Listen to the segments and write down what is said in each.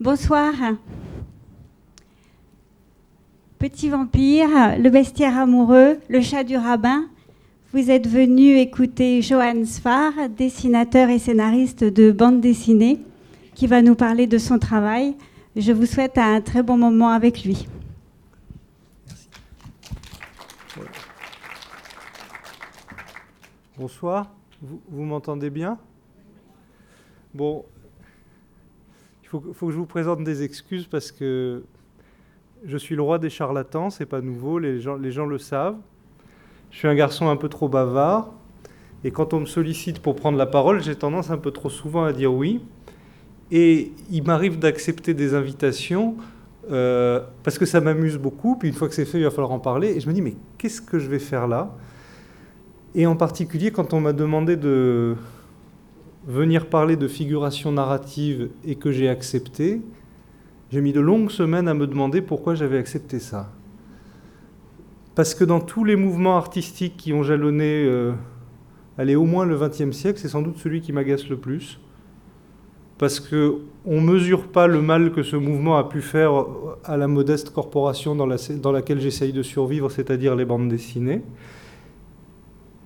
Bonsoir. Petit vampire, le bestiaire amoureux, le chat du rabbin. Vous êtes venu écouter Johan Sfar, dessinateur et scénariste de bande dessinée, qui va nous parler de son travail. Je vous souhaite un très bon moment avec lui. Bonsoir, vous, m'entendez bien? Bon, il faut, que je vous présente des excuses parce que je suis le roi des charlatans, c'est pas nouveau, les gens, les gens le savent. Je suis un garçon un peu trop bavard, et quand on me sollicite pour prendre la parole, j'ai tendance un peu trop souvent à dire oui. Et il m'arrive d'accepter des invitations euh, parce que ça m'amuse beaucoup, puis une fois que c'est fait, il va falloir en parler, et je me dis, mais qu'est-ce que je vais faire là? Et en particulier, quand on m'a demandé de venir parler de figuration narrative et que j'ai accepté, j'ai mis de longues semaines à me demander pourquoi j'avais accepté ça. Parce que dans tous les mouvements artistiques qui ont jalonné, euh, allez, au moins le XXe siècle, c'est sans doute celui qui m'agace le plus. Parce qu'on ne mesure pas le mal que ce mouvement a pu faire à la modeste corporation dans, dans laquelle j'essaye de survivre, c'est-à-dire les bandes dessinées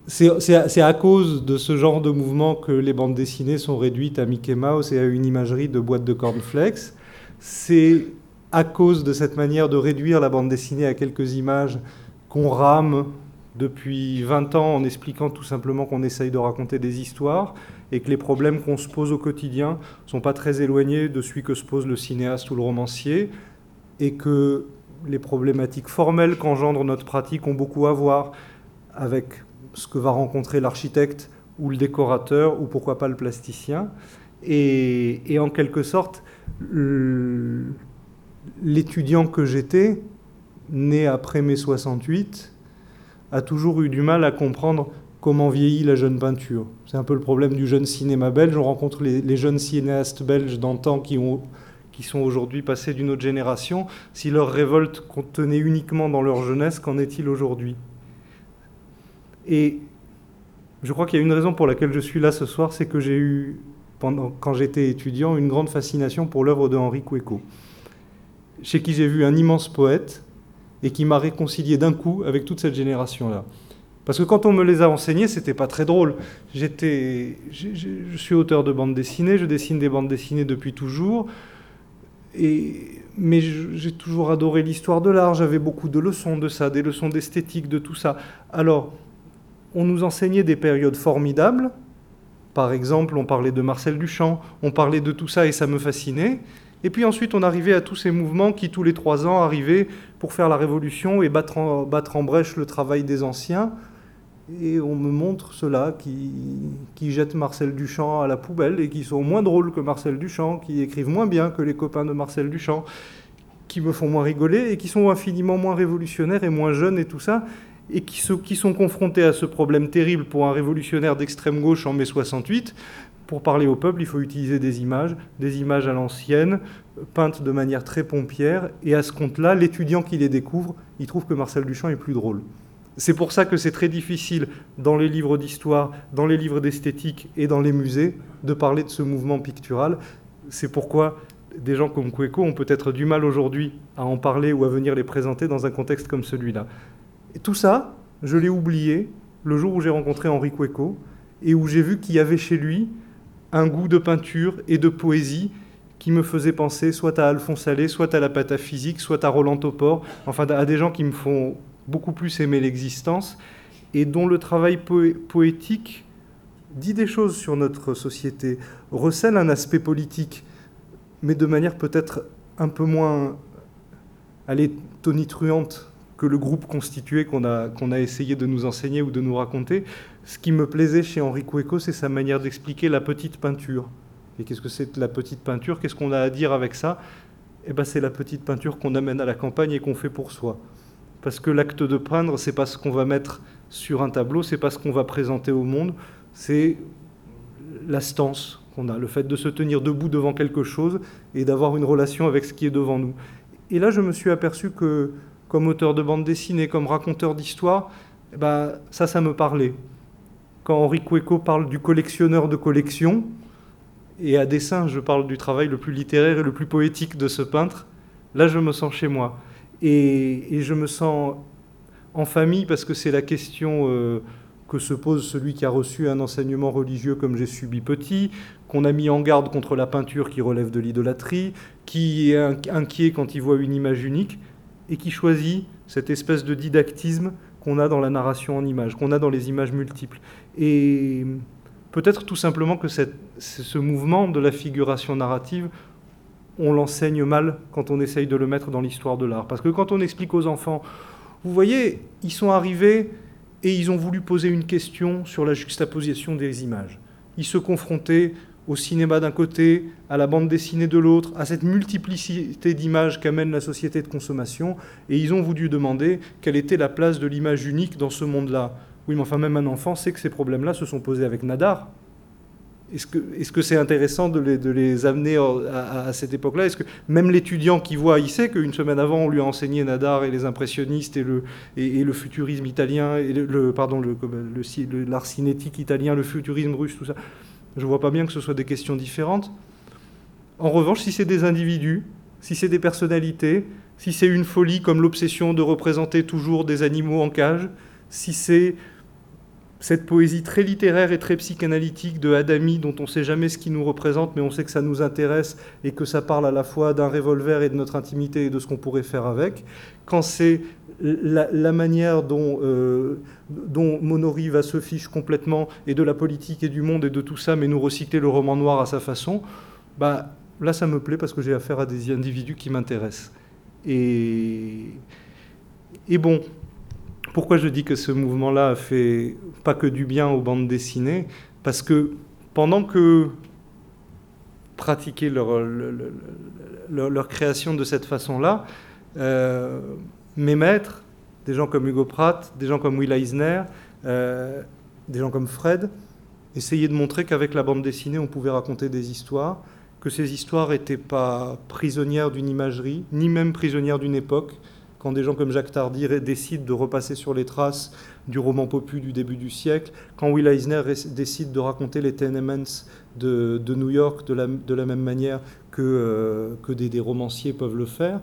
c'est à cause de ce genre de mouvement que les bandes dessinées sont réduites à Mickey Mouse et à une imagerie de boîte de cornflakes. C'est à cause de cette manière de réduire la bande dessinée à quelques images qu'on rame depuis 20 ans en expliquant tout simplement qu'on essaye de raconter des histoires et que les problèmes qu'on se pose au quotidien ne sont pas très éloignés de celui que se pose le cinéaste ou le romancier et que les problématiques formelles qu'engendre notre pratique ont beaucoup à voir avec ce que va rencontrer l'architecte ou le décorateur ou pourquoi pas le plasticien. Et, en quelque sorte, l'étudiant que j'étais, né après mai 68, a toujours eu du mal à comprendre comment vieillit la jeune peinture. C'est un peu le problème du jeune cinéma belge. On rencontre les, jeunes cinéastes belges d'antan qui, qui sont aujourd'hui passés d'une autre génération. Si leur révolte contenait uniquement dans leur jeunesse, qu'en est-il aujourd'hui? Et je crois qu'il y a une raison pour laquelle je suis là ce soir, c'est que j'ai eu, pendant, quand j'étais étudiant, une grande fascination pour l'œuvre de Henri Cueco, chez qui j'ai vu un immense poète et qui m'a réconcilié d'un coup avec toute cette génération-là. Parce que quand on me les a enseignés, c'était pas très drôle. J'étais, je suis auteur de bandes dessinées, je dessine des bandes dessinées depuis toujours, et, mais j'ai toujours adoré l'histoire de l'art. J'avais beaucoup de leçons de ça, des leçons d'esthétique, de tout ça. Alors, on nous enseignait des périodes formidables. Par exemple, on parlait de Marcel Duchamp, on parlait de tout ça et ça me fascinait. Et puis ensuite, on arrivait à tous ces mouvements qui, tous les trois ans, arrivaient pour faire la révolution et battre en, battre en brèche le travail des anciens. Et on me montre ceux-là qui, qui jettent Marcel Duchamp à la poubelle et qui sont moins drôles que Marcel Duchamp, qui écrivent moins bien que les copains de Marcel Duchamp, qui me font moins rigoler et qui sont infiniment moins révolutionnaires et moins jeunes et tout ça et qui, qui sont confrontés à ce problème terrible pour un révolutionnaire d'extrême gauche en mai 68. Pour parler au peuple, il faut utiliser des images, des images à l'ancienne, peintes de manière très pompière, et à ce compte-là, l'étudiant qui les découvre, il trouve que Marcel Duchamp est plus drôle. C'est pour ça que c'est très difficile dans les livres d'histoire, dans les livres d'esthétique et dans les musées de parler de ce mouvement pictural. C'est pourquoi des gens comme Cueco ont peut-être du mal aujourd'hui à en parler ou à venir les présenter dans un contexte comme celui-là. Et tout ça, je l'ai oublié le jour où j'ai rencontré Henri Cueco et où j'ai vu qu'il y avait chez lui un goût de peinture et de poésie qui me faisait penser soit à Alphonse Allais, soit à la pataphysique, soit à Roland Topor, enfin à des gens qui me font beaucoup plus aimer l'existence et dont le travail poétique dit des choses sur notre société, recèle un aspect politique, mais de manière peut-être un peu moins, allez, tonitruante que le groupe constitué qu'on a, qu'on a essayé de nous enseigner ou de nous raconter. Ce qui me plaisait chez Henri Cueco, c'est sa manière d'expliquer la petite peinture. Et qu'est-ce que c'est la petite peinture? Qu'est-ce qu'on a à dire avec ça? Eh ben, c'est la petite peinture qu'on amène à la campagne et qu'on fait pour soi. Parce que l'acte de peindre, c'est pas ce qu'on va mettre sur un tableau, c'est pas ce qu'on va présenter au monde, c'est la stance qu'on a, le fait de se tenir debout devant quelque chose et d'avoir une relation avec ce qui est devant nous. Et là, je me suis aperçu que comme auteur de bande dessinée, comme raconteur d'histoire, eh ben, ça, ça me parlait. Quand Henri Cueco parle du collectionneur de collection, et à dessin, je parle du travail le plus littéraire et le plus poétique de ce peintre, là je me sens chez moi. Et, je me sens en famille parce que c'est la question euh, que se pose celui qui a reçu un enseignement religieux comme j'ai subi petit, qu'on a mis en garde contre la peinture qui relève de l'idolâtrie, qui est inquiet quand il voit une image unique, et qui choisit cette espèce de didactisme qu'on a dans la narration en images, qu'on a dans les images multiples. Et peut-être tout simplement que ce mouvement de la figuration narrative, on l'enseigne mal quand on essaye de le mettre dans l'histoire de l'art. Parce que quand on explique aux enfants, vous voyez, ils sont arrivés et ils ont voulu poser une question sur la juxtaposition des images. Ils se confrontaient au cinéma d'un côté, à la bande dessinée de l'autre, à cette multiplicité d'images qu'amène la société de consommation, et ils ont voulu demander quelle était la place de l'image unique dans ce monde-là. Oui, mais enfin, même un enfant sait que ces problèmes-là se sont posés avec Nadar, est-ce que c'est intéressant de les, amener à, cette époque-là? Est-ce que même l'étudiant qui voit, il sait qu'une semaine avant, on lui a enseigné Nadar et les impressionnistes et le, futurisme italien, et le, pardon, l'art cinétique italien, le futurisme russe, tout ça Je ne vois pas bien que ce soit des questions différentes. En revanche, si c'est des individus, si c'est des personnalités, si c'est une folie comme l'obsession de représenter toujours des animaux en cage, si c'est cette poésie très littéraire et très psychanalytique de Adami, dont on ne sait jamais ce qui nous représente, mais on sait que ça nous intéresse et que ça parle à la fois d'un revolver et de notre intimité et de ce qu'on pourrait faire avec, quand c'est la, manière dont, euh, dont va se fiche complètement et de la politique et du monde et de tout ça, mais nous recycler le roman noir à sa façon, bah, là ça me plaît parce que j'ai affaire à des individus qui m'intéressent. Et bon, pourquoi je dis que ce mouvement-là a fait pas que du bien aux bandes dessinées Parce que pendant que pratiquer leur, leur, création de cette façon-là, euh, mes maîtres, des gens comme Hugo Pratt, des gens comme Will Eisner, euh, des gens comme Fred, essayaient de montrer qu'avec la bande dessinée, on pouvait raconter des histoires, que ces histoires n'étaient pas prisonnières d'une imagerie, ni même prisonnières d'une époque, quand des gens comme Jacques Tardy décident de repasser sur les traces du roman popu du début du siècle, quand Will Eisner décide de raconter les tenements de, New York de la, même manière que, euh, que des, romanciers peuvent le faire,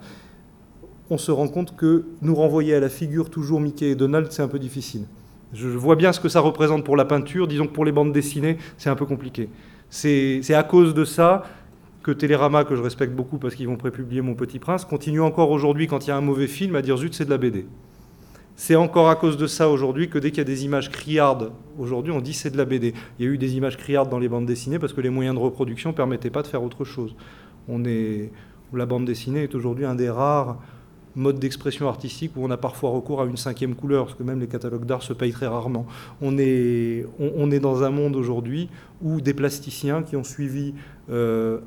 on se rend compte que nous renvoyer à la figure toujours Mickey et Donald, c'est un peu difficile. Je vois bien ce que ça représente pour la peinture, disons que pour les bandes dessinées, c'est un peu compliqué. C'est à cause de ça que Télérama, que je respecte beaucoup parce qu'ils vont prépublier Mon Petit Prince, continue encore aujourd'hui, quand il y a un mauvais film, à dire zut, c'est de la BD. C'est encore à cause de ça aujourd'hui que dès qu'il y a des images criardes, aujourd'hui on dit c'est de la BD. Il y a eu des images criardes dans les bandes dessinées parce que les moyens de reproduction ne permettaient pas de faire autre chose. On est, la bande dessinée est aujourd'hui un des rares modes d'expression artistique où on a parfois recours à une cinquième couleur, parce que même les catalogues d'art se payent très rarement. On est, on, est dans un monde aujourd'hui où des plasticiens qui ont suivi euh,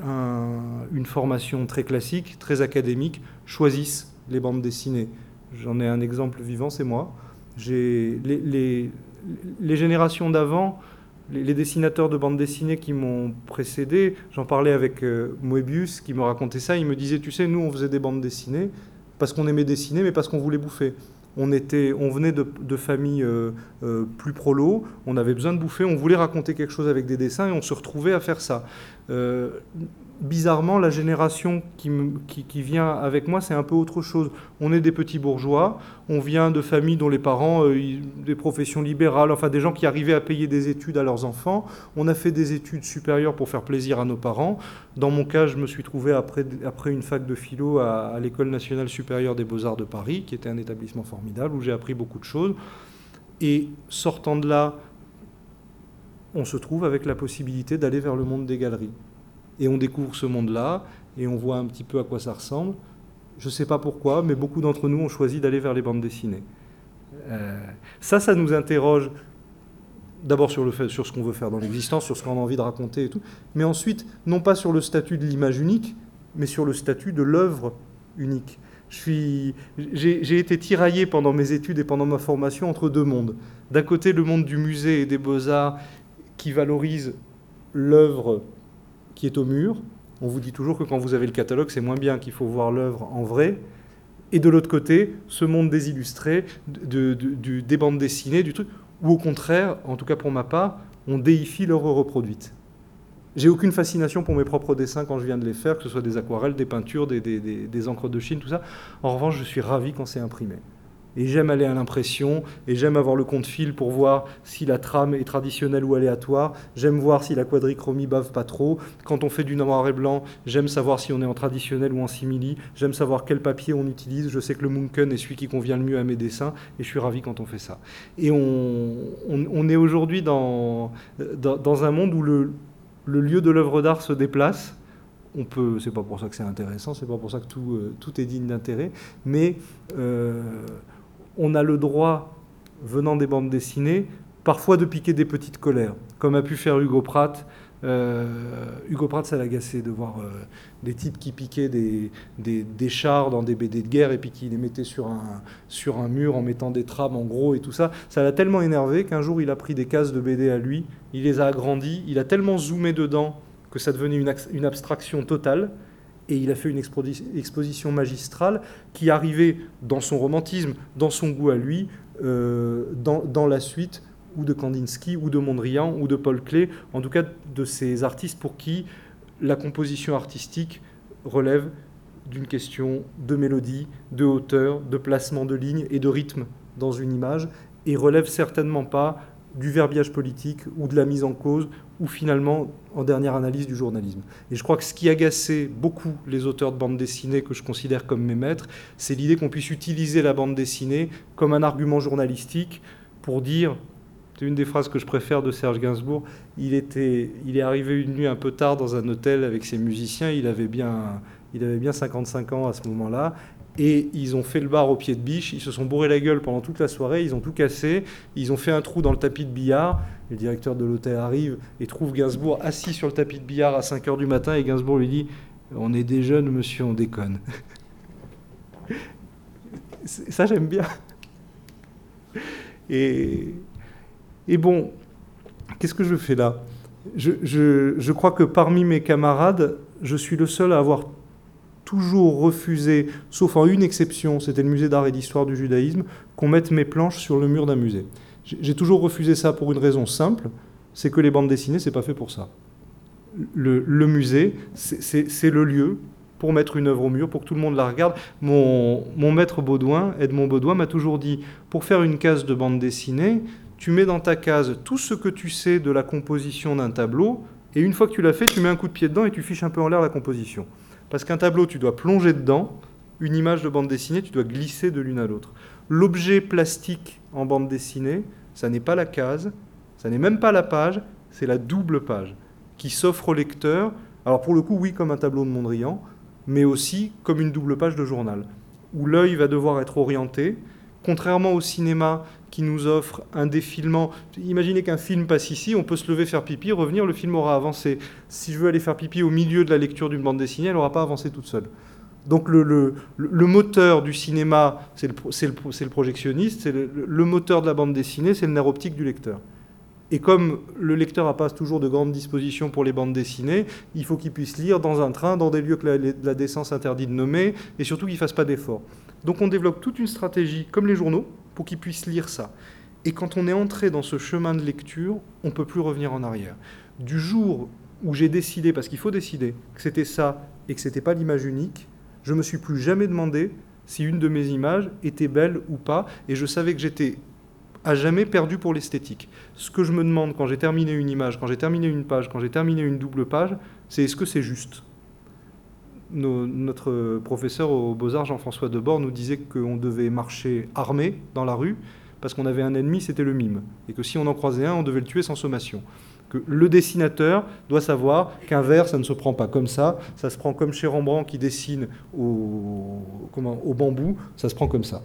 une formation très classique, très académique, choisissent les bandes dessinées. J'en ai un exemple vivant, c'est moi. Les, les, générations d'avant, les, dessinateurs de bandes dessinées qui m'ont précédé, j'en parlais avec euh, Moebius qui me racontait ça, il me disait, tu sais, nous on faisait des bandes dessinées parce qu'on aimait dessiner, mais parce qu'on voulait bouffer. On, venait de, de familles euh, euh, plus prolo, on avait besoin de bouffer, on voulait raconter quelque chose avec des dessins et on se retrouvait à faire ça. Euh, bizarrement, la génération qui, vient avec moi, c'est un peu autre chose. On est des petits bourgeois, on vient de familles dont les parents, euh, des professions libérales, enfin des gens qui arrivaient à payer des études à leurs enfants. On a fait des études supérieures pour faire plaisir à nos parents. Dans mon cas, je me suis trouvé après, une fac de philo à l'École nationale supérieure des beaux-arts de Paris, qui était un établissement formidable où j'ai appris beaucoup de choses. Et sortant de là, on se trouve avec la possibilité d'aller vers le monde des galeries. Et on découvre ce monde-là, et on voit un petit peu à quoi ça ressemble. Je ne sais pas pourquoi, mais beaucoup d'entre nous ont choisi d'aller vers les bandes dessinées. Euh, ça, ça nous interroge d'abord sur, sur ce qu'on veut faire dans l'existence, sur ce qu'on a envie de raconter et tout, mais ensuite, non pas sur le statut de l'image unique, mais sur le statut de l'œuvre unique. J'ai été tiraillé pendant mes études et pendant ma formation entre deux mondes. D'un côté, le monde du musée et des beaux-arts qui valorise l'œuvre qui est au mur. On vous dit toujours que quand vous avez le catalogue, c'est moins bien, qu'il faut voir l'œuvre en vrai. Et de l'autre côté, ce monde des illustrés, de, des bandes dessinées, du truc, où au contraire, en tout cas pour ma part, on déifie l'œuvre reproduite. J'ai aucune fascination pour mes propres dessins quand je viens de les faire, que ce soit des aquarelles, des peintures, des, des encres de Chine, tout ça. En revanche, je suis ravi quand c'est imprimé. Et j'aime aller à l'impression, et j'aime avoir le compte fil pour voir si la trame est traditionnelle ou aléatoire. J'aime voir si la quadrichromie bave pas trop. Quand on fait du noir et blanc, j'aime savoir si on est en traditionnel ou en simili. J'aime savoir quel papier on utilise. Je sais que le Munken est celui qui convient le mieux à mes dessins, et je suis ravi quand on fait ça. Et on, est aujourd'hui dans, un monde où le, lieu de l'œuvre d'art se déplace on peut, c'est pas pour ça que c'est intéressant, c'est pas pour ça que tout, euh, est digne d'intérêt, mais euh, on a le droit, venant des bandes dessinées, parfois de piquer des petites colères, comme a pu faire Hugo Pratt. Euh, Hugo Pratt, ça l'agaçait de voir euh, des types qui piquaient des, chars dans des BD de guerre et puis qui les mettaient sur un, mur en mettant des trames en gros et tout ça. Ça l'a tellement énervé qu'un jour il a pris des cases de BD à lui, il les a agrandis, il a tellement zoomé dedans que ça devenait une, une abstraction totale et il a fait une exposition magistrale qui arrivait dans son romantisme, dans son goût à lui, euh, dans, la suite ou de Kandinsky, ou de Mondrian, ou de Paul Klee, en tout cas de ces artistes pour qui la composition artistique relève d'une question de mélodie, de hauteur, de placement de lignes et de rythme dans une image, et relève certainement pas du verbiage politique ou de la mise en cause ou finalement, en dernière analyse, du journalisme. Et je crois que ce qui agaçait beaucoup les auteurs de bande dessinée que je considère comme mes maîtres, c'est l'idée qu'on puisse utiliser la bande dessinée comme un argument journalistique pour dire, c'est une des phrases que je préfère de Serge Gainsbourg, il, était, il est arrivé une nuit un peu tard dans un hôtel avec ses musiciens, il avait bien, il avait bien 55 ans à ce moment-là, et ils ont fait le bar au pied de biche, ils se sont bourrés la gueule pendant toute la soirée, ils ont tout cassé, ils ont fait un trou dans le tapis de billard. Le directeur de l'hôtel arrive et trouve Gainsbourg assis sur le tapis de billard à 5h du matin et Gainsbourg lui dit On est des jeunes, monsieur, on déconne. Ça, j'aime bien. Et, et bon, qu'est-ce que je fais là? Je, je, je crois que parmi mes camarades, je suis le seul à avoir toujours refusé, sauf en une exception, c'était le musée d'art et d'histoire du judaïsme, qu'on mette mes planches sur le mur d'un musée. J'ai toujours refusé ça pour une raison simple, c'est que les bandes dessinées, c'est pas fait pour ça. Le, musée, c'est le lieu pour mettre une œuvre au mur, pour que tout le monde la regarde. Mon, mon maître Baudouin, Edmond Baudouin, m'a toujours dit, pour faire une case de bande dessinée, tu mets dans ta case tout ce que tu sais de la composition d'un tableau, et une fois que tu l'as fait, tu mets un coup de pied dedans et tu fiches un peu en l'air la composition. Parce qu'un tableau, tu dois plonger dedans, une image de bande dessinée, tu dois glisser de l'une à l'autre. L'objet plastique en bande dessinée, ça n'est pas la case, ça n'est même pas la page, c'est la double page qui s'offre au lecteur. Alors pour le coup, oui, comme un tableau de Mondrian, mais aussi comme une double page de journal, où l'œil va devoir être orienté. Contrairement au cinéma qui nous offre un défilement. Imaginez qu'un film passe ici, on peut se lever, faire pipi, revenir, le film aura avancé. Si je veux aller faire pipi au milieu de la lecture d'une bande dessinée, elle n'aura pas avancé toute seule. Donc le, moteur du cinéma, c'est le, projectionniste, le, moteur de la bande dessinée, c'est le nerf optique du lecteur. Et comme le lecteur n'a pas toujours de grandes dispositions pour les bandes dessinées, il faut qu'il puisse lire dans un train, dans des lieux que la, la décence interdit de nommer, et surtout qu'il ne fasse pas d'efforts. Donc on développe toute une stratégie, comme les journaux, pour qu'ils puissent lire ça. Et quand on est entré dans ce chemin de lecture, on ne peut plus revenir en arrière. Du jour où j'ai décidé, parce qu'il faut décider, que c'était ça et que ce n'était pas l'image unique, je me suis plus jamais demandé si une de mes images était belle ou pas, et je savais que j'étais à jamais perdu pour l'esthétique. Ce que je me demande quand j'ai terminé une image, quand j'ai terminé une page, quand j'ai terminé une double page, c'est est-ce que c'est juste? Notre professeur aux Beaux-Arts, Jean-François Debord, nous disait qu'on devait marcher armé dans la rue parce qu'on avait un ennemi, c'était le mime. Et que si on en croisait un, on devait le tuer sans sommation. Que le dessinateur doit savoir qu'un verre, ça ne se prend pas comme ça, ça se prend comme chez Rembrandt qui dessine au, bambou, ça se prend comme ça.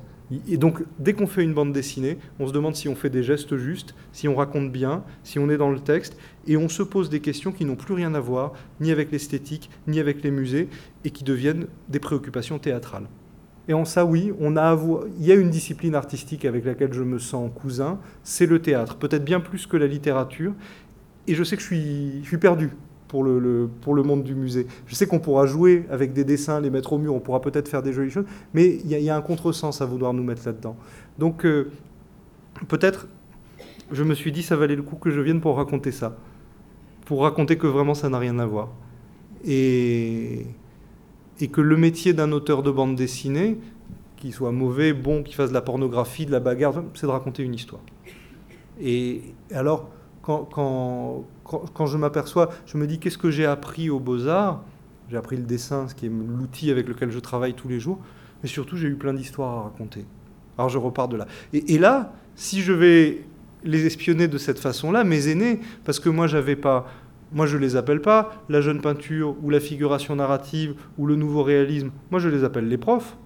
Et donc, dès qu'on fait une bande dessinée, on se demande si on fait des gestes justes, si on raconte bien, si on est dans le texte, et on se pose des questions qui n'ont plus rien à voir, ni avec l'esthétique, ni avec les musées, et qui deviennent des préoccupations théâtrales. Et en ça, oui, il y a une discipline artistique avec laquelle je me sens cousin, c'est le théâtre, peut-être bien plus que la littérature, et je sais que je suis perdu pour le, pour le monde du musée. Je sais qu'on pourra jouer avec des dessins, les mettre au mur, on pourra peut-être faire des jolies choses, mais il y, a un contresens à vouloir nous mettre là-dedans. Donc euh, peut-être, je me suis dit, ça valait le coup que je vienne pour raconter ça. pour raconter que vraiment ça n'a rien à voir. Et, et que le métier d'un auteur de bande dessinée, qu'il soit mauvais, bon, qu'il fasse de la pornographie, de la bagarre, c'est de raconter une histoire. Et alors, quand, je m'aperçois, je me dis qu'est-ce que j'ai appris aux beaux-arts? J'ai appris le dessin, ce qui est l'outil avec lequel je travaille tous les jours, mais surtout j'ai eu plein d'histoires à raconter. Alors je repars de là. Et, là, si je vais les espionner de cette façon-là, mes aînés, parce que moi j'avais pas moi, je les appelle pas la jeune peinture ou la figuration narrative ou le nouveau réalisme. Moi, je les appelle les profs.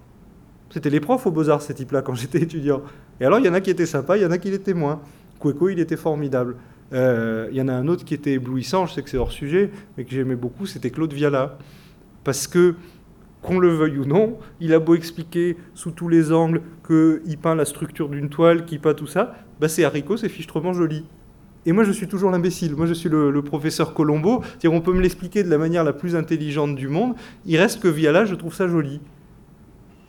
C'était les profs aux Beaux-Arts, ces types-là, quand j'étais étudiant. Et alors, il y en a qui étaient sympas, il y en a qui l'étaient moins. Cueco, il était formidable. Euh, il y en a un autre qui était éblouissant, je sais que c'est hors sujet, mais que j'aimais beaucoup, c'était Claude Viala. Parce que, qu'on le veuille ou non, il a beau expliquer sous tous les angles qu'il peint la structure d'une toile, qu'il peint tout ça, bah c'est haricot, c'est fichtrement joli. Et moi, je suis toujours l'imbécile. Moi, je suis le, professeur Colombo. on peut me l'expliquer de la manière la plus intelligente du monde. Il reste que via là, je trouve ça joli.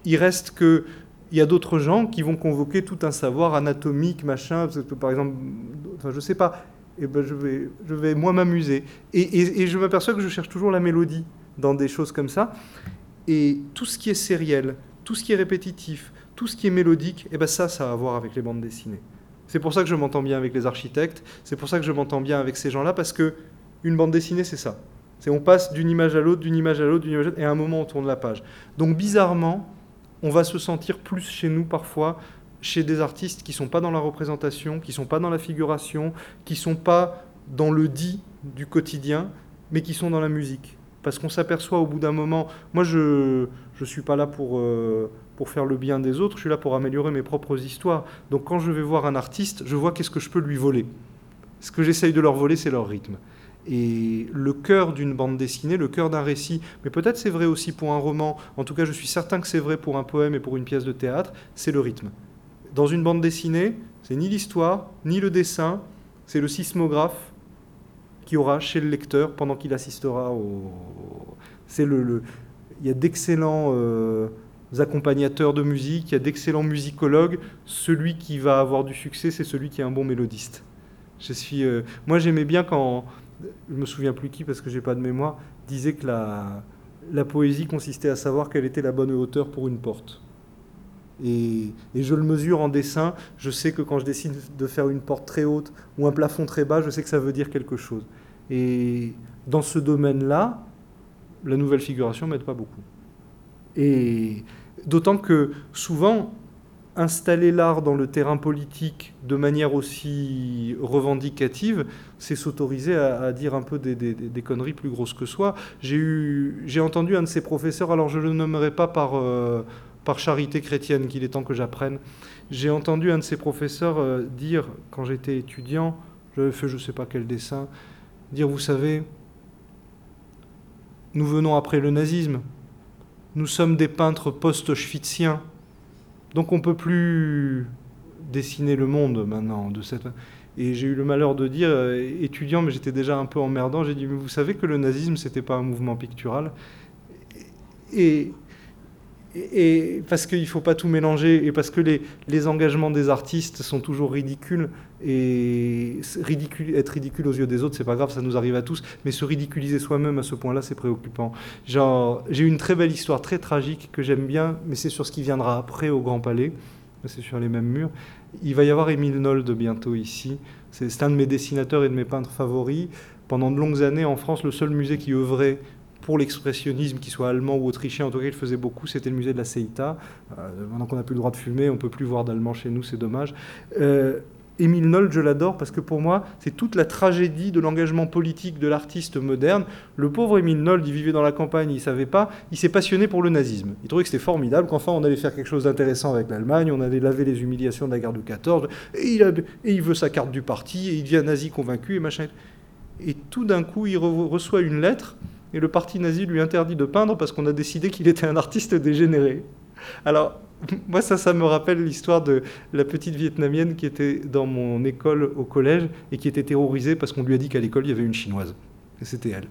Il reste que il y a d'autres gens qui vont convoquer tout un savoir anatomique, machin. Par exemple, enfin, je sais pas. Et eh ben, je vais, je vais moi m'amuser. Et, je m'aperçois que je cherche toujours la mélodie dans des choses comme ça. Et tout ce qui est sériel, tout ce qui est répétitif, tout ce qui est mélodique, et eh ben ça, ça a à voir avec les bandes dessinées. C'est pour ça que je m'entends bien avec les architectes, c'est pour ça que je m'entends bien avec ces gens-là, parce que une bande dessinée, c'est ça. C'est on passe d'une image à l'autre, d'une image à l'autre, d'une image à l'autre, et à un moment, on tourne la page. Donc, bizarrement, on va se sentir plus chez nous parfois, chez des artistes qui sont pas dans la représentation, qui sont pas dans la figuration, qui sont pas dans le dit du quotidien, mais qui sont dans la musique. Parce qu'on s'aperçoit au bout d'un moment, moi je ne suis pas là pour, euh, pour faire le bien des autres, je suis là pour améliorer mes propres histoires. Donc quand je vais voir un artiste, je vois qu'est-ce que je peux lui voler. Ce que j'essaye de leur voler, c'est leur rythme. Et le cœur d'une bande dessinée, le cœur d'un récit, mais peut-être c'est vrai aussi pour un roman, en tout cas je suis certain que c'est vrai pour un poème et pour une pièce de théâtre, c'est le rythme. Dans une bande dessinée, c'est ni l'histoire, ni le dessin, c'est le sismographe qui aura chez le lecteur pendant qu'il assistera au... C'est le, Il y a d'excellents... Euh, accompagnateurs de musique, il y a d'excellents musicologues. Celui qui va avoir du succès, c'est celui qui est un bon mélodiste. Je euh, moi, j'aimais bien quand, je me souviens plus qui parce que j'ai pas de mémoire, disait que la, la poésie consistait à savoir quelle était la bonne hauteur pour une porte. Et, et, je le mesure en dessin. Je sais que quand je décide de faire une porte très haute ou un plafond très bas, je sais que ça veut dire quelque chose. Et dans ce domaine-là, la nouvelle figuration m'aide pas beaucoup. Et D'autant que souvent, installer l'art dans le terrain politique de manière aussi revendicative, c'est s'autoriser à, dire un peu des, conneries plus grosses que soi. J'ai entendu un de ses professeurs, alors je ne le nommerai pas par, euh, par charité chrétienne, qu'il est temps que j'apprenne. J'ai entendu un de ses professeurs euh, dire, quand j'étais étudiant, j'avais fait je ne sais pas quel dessin, dire, vous savez, nous venons après le nazisme, nous sommes des peintres post-auschwitziens. Donc on ne peut plus dessiner le monde maintenant de cette et j'ai eu le malheur de dire euh, étudiant mais j'étais déjà un peu emmerdant j'ai dit mais vous savez que le nazisme c'était pas un mouvement pictural. Et et, parce qu'il ne faut pas tout mélanger, et parce que les, les, engagements des artistes sont toujours ridicules, et ridicule, être ridicule aux yeux des autres, c'est pas grave, ça nous arrive à tous, mais se ridiculiser soi-même à ce point-là, c'est préoccupant. Genre, j'ai une très belle histoire, très tragique, que j'aime bien, mais c'est sur ce qui viendra après au Grand Palais, c'est sur les mêmes murs. Il va y avoir Émile Nold bientôt ici, c'est un de mes dessinateurs et de mes peintres favoris. Pendant de longues années, en France, le seul musée qui œuvrait pour l'expressionnisme, qu'il soit allemand ou autrichien, en tout cas il faisait beaucoup, c'était le musée de la Ceita. Euh, maintenant qu'on n'a plus le droit de fumer, on ne peut plus voir d'allemand chez nous, c'est dommage. Euh, Émile Nold, je l'adore parce que pour moi, c'est toute la tragédie de l'engagement politique de l'artiste moderne. Le pauvre Émile Nold, il vivait dans la campagne, il ne savait pas, il s'est passionné pour le nazisme. Il trouvait que c'était formidable, qu'enfin on allait faire quelque chose d'intéressant avec l'Allemagne, on allait laver les humiliations de la guerre de 14, et il, et il veut sa carte du parti, et il devient nazi convaincu, et machin. Et tout d'un coup, il reçoit une lettre et le parti nazi lui interdit de peindre parce qu'on a décidé qu'il était un artiste dégénéré. Alors, moi, ça, ça me rappelle l'histoire de la petite Vietnamienne qui était dans mon école au collège et qui était terrorisée parce qu'on lui a dit qu'à l'école, il y avait une chinoise. Et c'était elle.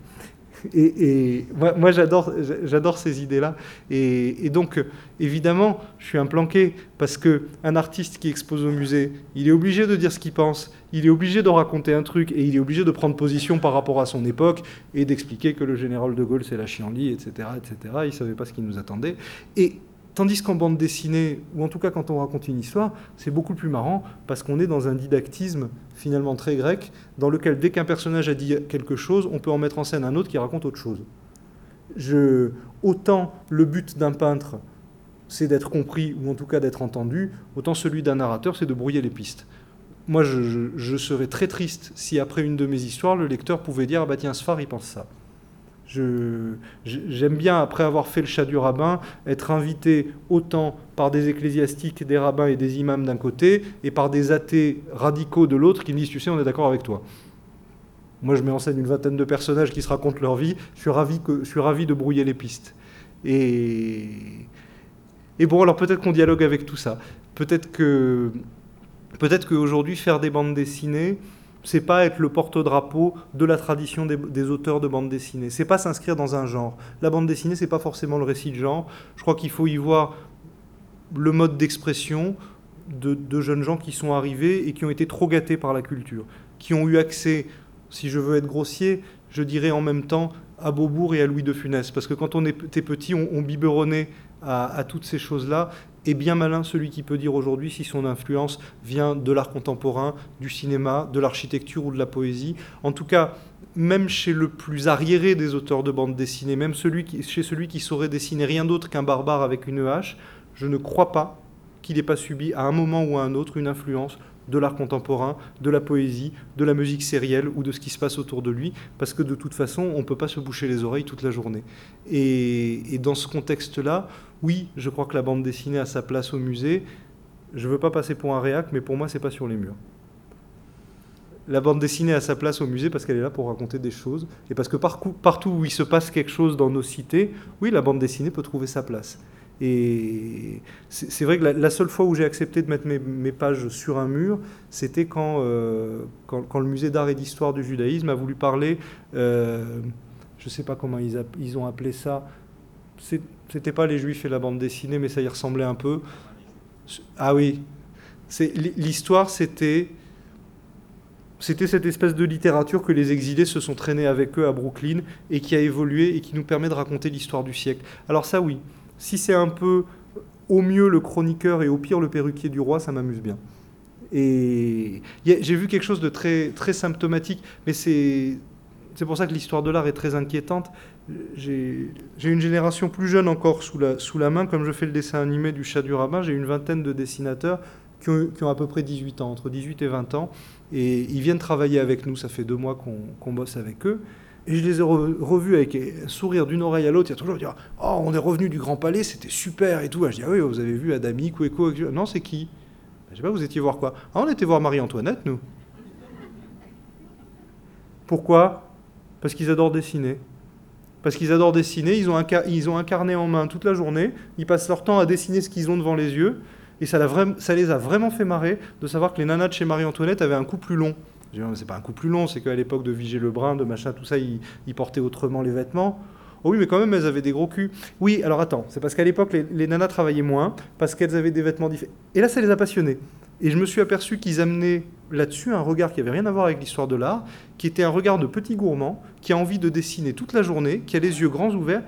Et, moi, j'adore, ces idées-là. Et, donc, évidemment, je suis un planqué parce que un artiste qui expose au musée, il est obligé de dire ce qu'il pense, il est obligé de raconter un truc et il est obligé de prendre position par rapport à son époque et d'expliquer que le général de Gaulle c'est la chienlit, etc., etc. Il savait pas ce qui nous attendait. Et Tandis qu'en bande dessinée, ou en tout cas quand on raconte une histoire, c'est beaucoup plus marrant parce qu'on est dans un didactisme finalement très grec, dans lequel dès qu'un personnage a dit quelque chose, on peut en mettre en scène un autre qui raconte autre chose. Autant le but d'un peintre, c'est d'être compris, ou en tout cas d'être entendu, autant celui d'un narrateur, c'est de brouiller les pistes. Moi, je, serais très triste si après une de mes histoires, le lecteur pouvait dire, ah bah tiens, ce phare, il pense ça. J'aime bien, après avoir fait le chat du rabbin, être invité autant par des ecclésiastiques, des rabbins et des imams d'un côté, et par des athées radicaux de l'autre qui me disent, tu sais, on est d'accord avec toi. Moi, je mets en scène une vingtaine de personnages qui se racontent leur vie. Je suis ravi, que, je suis ravi de brouiller les pistes. Et, et bon, alors peut-être qu'on dialogue avec tout ça. Peut-être que peut-être qu'aujourd'hui, faire des bandes dessinées, c'est pas être le porte-drapeau de la tradition des, auteurs de bande dessinée. C'est pas s'inscrire dans un genre. La bande dessinée, c'est pas forcément le récit de genre. Je crois qu'il faut y voir le mode d'expression de, jeunes gens qui sont arrivés et qui ont été trop gâtés par la culture, qui ont eu accès, si je veux être grossier, je dirais en même temps à Beaubourg et à Louis de Funès. Parce que quand on était petit, on, on biberonnait à, toutes ces choses-là. Et bien malin celui qui peut dire aujourd'hui si son influence vient de l'art contemporain, du cinéma, de l'architecture ou de la poésie. En tout cas, même chez le plus arriéré des auteurs de bande dessinée, même chez celui qui saurait dessiner rien d'autre qu'un barbare avec une hache, je ne crois pas qu'il n'ait pas subi à un moment ou à un autre une influence de l'art contemporain, de la poésie, de la musique sérielle ou de ce qui se passe autour de lui, parce que de toute façon, on ne peut pas se boucher les oreilles toute la journée. Et, dans ce contexte-là, oui, je crois que la bande dessinée a sa place au musée. Je ne veux pas passer pour un réac, mais pour moi, c'est pas sur les murs. La bande dessinée a sa place au musée parce qu'elle est là pour raconter des choses. Et parce que partout où il se passe quelque chose dans nos cités, oui, la bande dessinée peut trouver sa place. Et c'est vrai que la, seule fois où j'ai accepté de mettre mes, pages sur un mur, c'était euh, quand, le musée d'art et d'histoire du judaïsme a voulu parler, euh, je ne sais pas comment ils, ont appelé ça, c'était pas les juifs et la bande dessinée, mais ça y ressemblait un peu. Ah oui, l'histoire c'était cette espèce de littérature que les exilés se sont traînés avec eux à Brooklyn et qui a évolué et qui nous permet de raconter l'histoire du siècle. Alors ça oui, si c'est un peu au mieux le chroniqueur et au pire le perruquier du roi, ça m'amuse bien. Et j'ai vu quelque chose de très, très symptomatique, mais c'est pour ça que l'histoire de l'art est très inquiétante. J'ai une génération plus jeune encore sous la, sous la main, comme je fais le dessin animé du chat du rabbin, j'ai une vingtaine de dessinateurs qui ont, qui ont, à peu près 18 ans, entre 18 et 20 ans, et ils viennent travailler avec nous, ça fait deux mois qu'on bosse avec eux. Et je les ai revus avec un sourire d'une oreille à l'autre. Il y a toujours dire Oh, on est revenu du Grand Palais, c'était super et tout. je dis Ah oui, vous avez vu Adami, Koueko Non, c'est qui? Je sais pas, vous étiez voir quoi? Ah, on était voir Marie-Antoinette, nous. Pourquoi? Parce qu'ils adorent dessiner. Parce qu'ils adorent dessiner, ils ont, un, ils ont un carnet en main toute la journée, ils passent leur temps à dessiner ce qu'ils ont devant les yeux, et ça, ça les a vraiment fait marrer de savoir que les nanas de chez Marie-Antoinette avaient un coup plus long. C'est pas un coup plus long, c'est qu'à l'époque de Vigée Lebrun, de machin, tout ça, ils, portaient autrement les vêtements. Oh oui, mais quand même, elles avaient des gros culs. Oui, alors attends, c'est parce qu'à l'époque, les, nanas travaillaient moins, parce qu'elles avaient des vêtements différents. Et là, ça les a passionnés. Et je me suis aperçu qu'ils amenaient là-dessus un regard qui avait rien à voir avec l'histoire de l'art, qui était un regard de petit gourmand, qui a envie de dessiner toute la journée, qui a les yeux grands ouverts.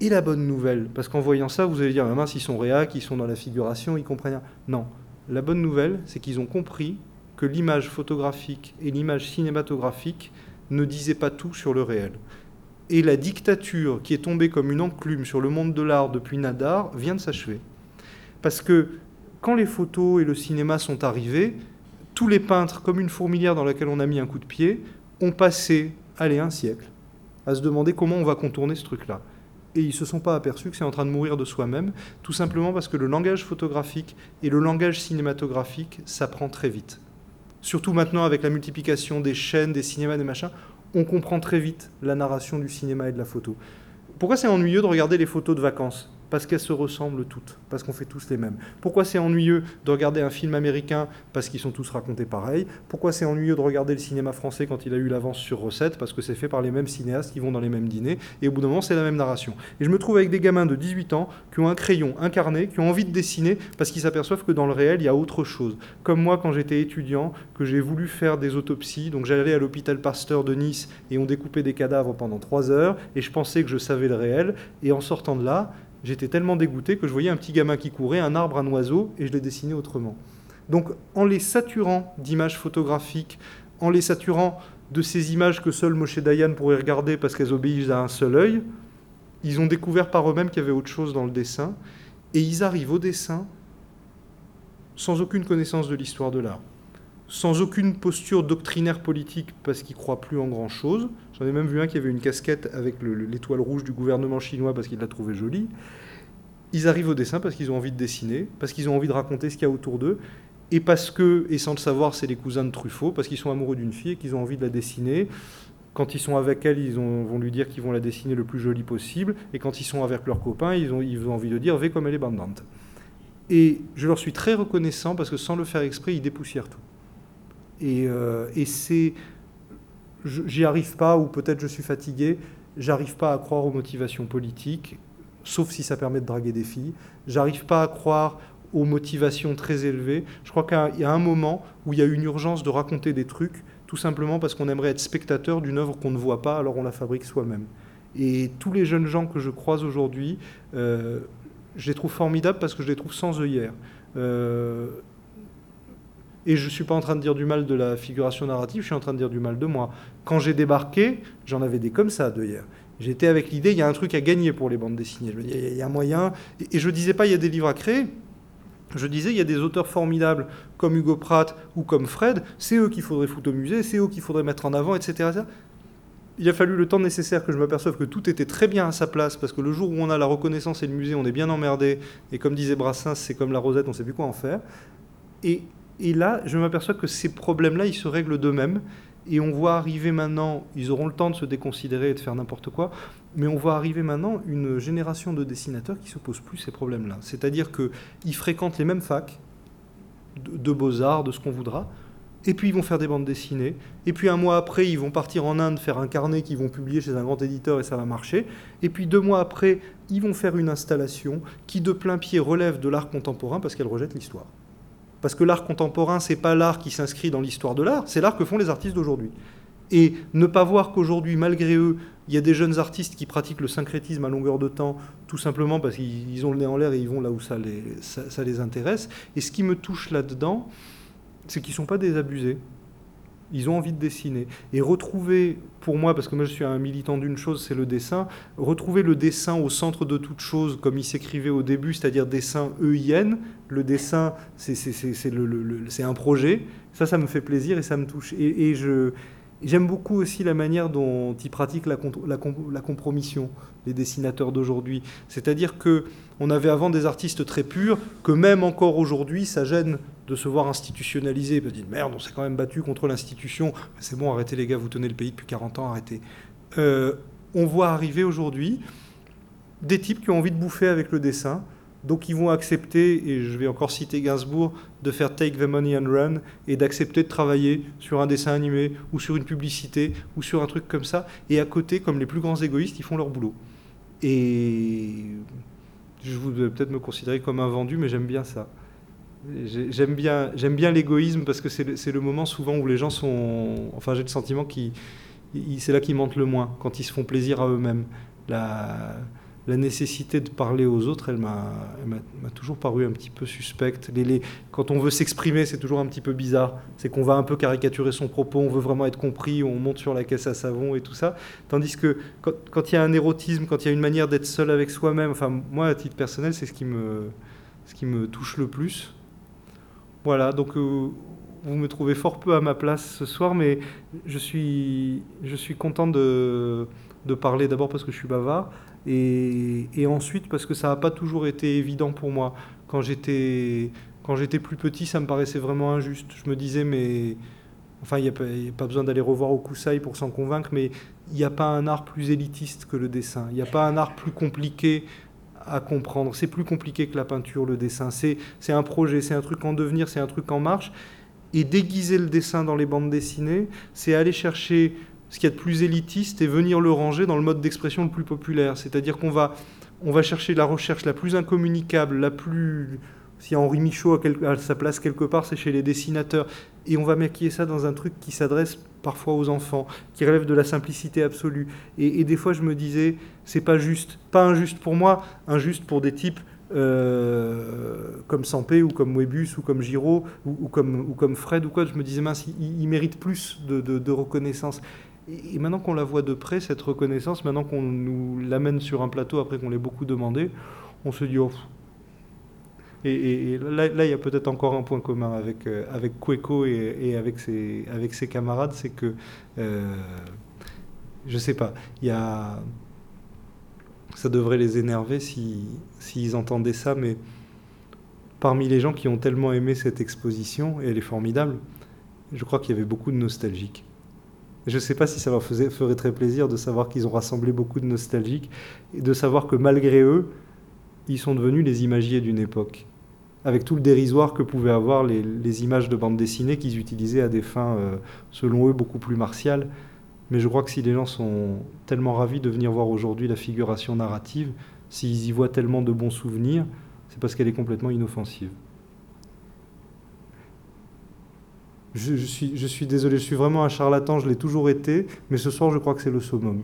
Et la bonne nouvelle, parce qu'en voyant ça, vous allez dire, ah mince, ils sont réacs, ils sont dans la figuration, ils comprennent rien. Non, la bonne nouvelle, c'est qu'ils ont compris que l'image photographique et l'image cinématographique ne disaient pas tout sur le réel. Et la dictature qui est tombée comme une enclume sur le monde de l'art depuis Nadar vient de s'achever. Parce que quand les photos et le cinéma sont arrivés, tous les peintres, comme une fourmilière dans laquelle on a mis un coup de pied, ont passé, allez, un siècle, à se demander comment on va contourner ce truc-là. Et ils ne se sont pas aperçus que c'est en train de mourir de soi-même, tout simplement parce que le langage photographique et le langage cinématographique s'apprend très vite surtout maintenant avec la multiplication des chaînes, des cinémas, des machins, on comprend très vite la narration du cinéma et de la photo. Pourquoi c'est ennuyeux de regarder les photos de vacances? Parce qu'elles se ressemblent toutes, parce qu'on fait tous les mêmes. Pourquoi c'est ennuyeux de regarder un film américain parce qu'ils sont tous racontés pareil? Pourquoi c'est ennuyeux de regarder le cinéma français quand il a eu l'avance sur recette Parce que c'est fait par les mêmes cinéastes qui vont dans les mêmes dîners, et au bout d'un moment, c'est la même narration. Et je me trouve avec des gamins de 18 ans qui ont un crayon, un carnet, qui ont envie de dessiner parce qu'ils s'aperçoivent que dans le réel, il y a autre chose. Comme moi, quand j'étais étudiant, que j'ai voulu faire des autopsies, donc j'allais à l'hôpital Pasteur de Nice et on découpait des cadavres pendant 3 heures, et je pensais que je savais le réel, et en sortant de là, J'étais tellement dégoûté que je voyais un petit gamin qui courait, un arbre, un oiseau, et je les dessinais autrement. Donc en les saturant d'images photographiques, en les saturant de ces images que seul Moshe Dayan pourrait regarder parce qu'elles obéissent à un seul œil, ils ont découvert par eux-mêmes qu'il y avait autre chose dans le dessin, et ils arrivent au dessin sans aucune connaissance de l'histoire de l'art sans aucune posture doctrinaire politique parce qu'il croit plus en grand chose. J'en ai même vu un qui avait une casquette avec l'étoile rouge du gouvernement chinois parce qu'il l'a trouvé jolie. Ils arrivent au dessin parce qu'ils ont envie de dessiner, parce qu'ils ont envie de raconter ce qu'il y a autour d'eux, et parce que, et sans le savoir, c'est les cousins de Truffaut, parce qu'ils sont amoureux d'une fille et qu'ils ont envie de la dessiner. Quand ils sont avec elle, ils vont lui dire qu'ils vont la dessiner le plus jolie possible, et quand ils sont avec leurs copains, ils ont, envie de dire « Ve comme elle est bandante ». Et je leur suis très reconnaissant parce que sans le faire exprès, ils dépoussièrent tout. Et, euh, et c'est. J'y arrive pas, ou peut-être je suis fatigué, j'arrive pas à croire aux motivations politiques, sauf si ça permet de draguer des filles. J'arrive pas à croire aux motivations très élevées. Je crois qu'il y a un moment où il y a une urgence de raconter des trucs, tout simplement parce qu'on aimerait être spectateur d'une œuvre qu'on ne voit pas, alors on la fabrique soi-même. Et tous les jeunes gens que je croise aujourd'hui, euh, je les trouve formidables parce que je les trouve sans œillère. Euh, et je ne suis pas en train de dire du mal de la figuration narrative, je suis en train de dire du mal de moi. Quand j'ai débarqué, j'en avais des comme ça de. J'étais avec l'idée, il y a un truc à gagner pour les bandes dessinées. Je me disais, il y a moyen. Et je ne disais pas, il y a des livres à créer. Je disais, il y a des auteurs formidables comme Hugo Pratt ou comme Fred. C'est eux qu'il faudrait foutre au musée, c'est eux qu'il faudrait mettre en avant, etc., Il a fallu le temps nécessaire que je m'aperçoive que tout était très bien à sa place, parce que le jour où on a la reconnaissance et le musée, on est bien emmerdé. Et comme disait Brassens, c'est comme la rosette, on ne sait plus quoi en faire. Et et là, je m'aperçois que ces problèmes-là, ils se règlent d'eux-mêmes. Et on voit arriver maintenant, ils auront le temps de se déconsidérer et de faire n'importe quoi, mais on voit arriver maintenant une génération de dessinateurs qui ne se posent plus ces problèmes-là. C'est-à-dire qu'ils fréquentent les mêmes facs, de, beaux-arts, de ce qu'on voudra, et puis ils vont faire des bandes dessinées, et puis un mois après, ils vont partir en Inde faire un carnet qu'ils vont publier chez un grand éditeur et ça va marcher, et puis deux mois après, ils vont faire une installation qui de plein pied relève de l'art contemporain parce qu'elle rejette l'histoire. Parce que l'art contemporain, c'est pas l'art qui s'inscrit dans l'histoire de l'art, c'est l'art que font les artistes d'aujourd'hui. Et ne pas voir qu'aujourd'hui, malgré eux, il y a des jeunes artistes qui pratiquent le syncrétisme à longueur de temps, tout simplement parce qu'ils ont le nez en l'air et ils vont là où ça les, ça les intéresse. Et ce qui me touche là-dedans, c'est qu'ils ne sont pas désabusés. Ils ont envie de dessiner. Et retrouver, pour moi, parce que moi je suis un militant d'une chose, c'est le dessin, retrouver le dessin au centre de toute chose, comme il s'écrivait au début, c'est-à-dire dessin EIN, le dessin, c'est un projet, ça, ça me fait plaisir et ça me touche. Et, je... J'aime beaucoup aussi la manière dont ils pratiquent la, la, compromission, les dessinateurs d'aujourd'hui. C'est-à-dire que on avait avant des artistes très purs, que même encore aujourd'hui, ça gêne de se voir institutionnalisé. Ils disent merde, on s'est quand même battu contre l'institution. C'est bon, arrêtez les gars, vous tenez le pays depuis 40 ans, arrêtez. Euh, on voit arriver aujourd'hui des types qui ont envie de bouffer avec le dessin. Donc ils vont accepter, et je vais encore citer Gainsbourg, de faire Take the Money and Run et d'accepter de travailler sur un dessin animé ou sur une publicité ou sur un truc comme ça. Et à côté, comme les plus grands égoïstes, ils font leur boulot. Et je voudrais peut-être me considérer comme un vendu, mais j'aime bien ça. J'aime bien, j'aime bien l'égoïsme parce que c'est le moment souvent où les gens sont. Enfin, j'ai le sentiment que c'est là qu'ils mentent le moins, quand ils se font plaisir à eux-mêmes. La nécessité de parler aux autres, elle m'a toujours paru un petit peu suspecte. Quand on veut s'exprimer, c'est toujours un petit peu bizarre. C'est qu'on va un peu caricaturer son propos, on veut vraiment être compris, on monte sur la caisse à savon et tout ça. Tandis que quand il y a un érotisme, quand il y a une manière d'être seul avec soi-même, enfin moi à titre personnel, c'est ce qui me ce qui me touche le plus. Voilà, donc euh, vous me trouvez fort peu à ma place ce soir, mais je suis je suis content de de parler d'abord parce que je suis bavard et, ensuite, parce que ça n'a pas toujours été évident pour moi. Quand j'étais, quand j'étais plus petit, ça me paraissait vraiment injuste. Je me disais, mais. Enfin, il n'y a, pas besoin d'aller revoir Koussaï pour s'en convaincre, mais il n'y a pas un art plus élitiste que le dessin. Il n'y a pas un art plus compliqué à, comprendre. C'est plus compliqué que la peinture, le dessin. C'est un projet, c'est un truc en devenir, c'est un truc en marche. Et déguiser le dessin dans les bandes dessinées, c'est aller chercher ce qu'il y a de plus élitiste et venir le ranger dans le mode d'expression le plus populaire. C'est-à-dire qu'on va, on va chercher la recherche la plus incommunicable, la plus... Si Henri Michaud a, sa place quelque part, c'est chez les dessinateurs. Et on va maquiller ça dans un truc qui s'adresse parfois aux enfants, qui relève de la simplicité absolue. Et, des fois, je me disais, c'est pas juste, pas injuste pour moi, injuste pour des types euh, comme Sampé ou comme Webus ou comme Giraud ou, comme, ou comme Fred ou quoi. Je me disais, mince, il, mérite plus de reconnaissance. Et maintenant qu'on la voit de près, cette reconnaissance, maintenant qu'on nous l'amène sur un plateau après qu'on l'ait beaucoup demandé, on se dit, oh. Et, là, il y a peut-être encore un point commun avec, euh, avec Cueco et, avec, ses, avec ses camarades, c'est que, euh, je sais pas, il y a. Ça devrait les énerver s'ils si, entendaient ça, mais parmi les gens qui ont tellement aimé cette exposition, et elle est formidable, je crois qu'il y avait beaucoup de nostalgiques. Je ne sais pas si ça leur ferait très plaisir de savoir qu'ils ont rassemblé beaucoup de nostalgiques et de savoir que malgré eux, ils sont devenus les imagiers d'une époque. Avec tout le dérisoire que pouvaient avoir les, images de bande dessinée qu'ils utilisaient à des fins, euh, selon eux, beaucoup plus martiales. Mais je crois que si les gens sont tellement ravis de venir voir aujourd'hui la figuration narrative, s'ils y voient tellement de bons souvenirs, c'est parce qu'elle est complètement inoffensive. Je, suis, je suis désolé, je suis vraiment un charlatan, je l'ai toujours été, mais ce soir, je crois que c'est le summum.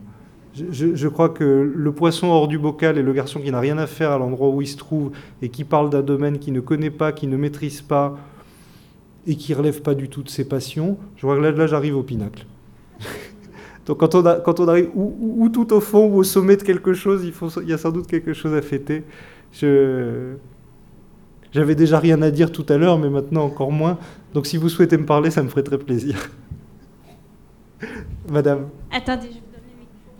Je, crois que le poisson hors du bocal et le garçon qui n'a rien à faire à l'endroit où il se trouve et qui parle d'un domaine qu'il ne connaît pas, qu'il ne maîtrise pas et qui relève pas du tout de ses passions, je crois que là, là j'arrive au pinacle. Donc quand on, arrive ou, tout au fond ou au sommet de quelque chose, il, il y a sans doute quelque chose à fêter. Je, j'avais déjà rien à dire tout à l'heure, mais maintenant encore moins. Donc si vous souhaitez me parler, ça me ferait très plaisir. Madame. Attendez, je vous donne le micro.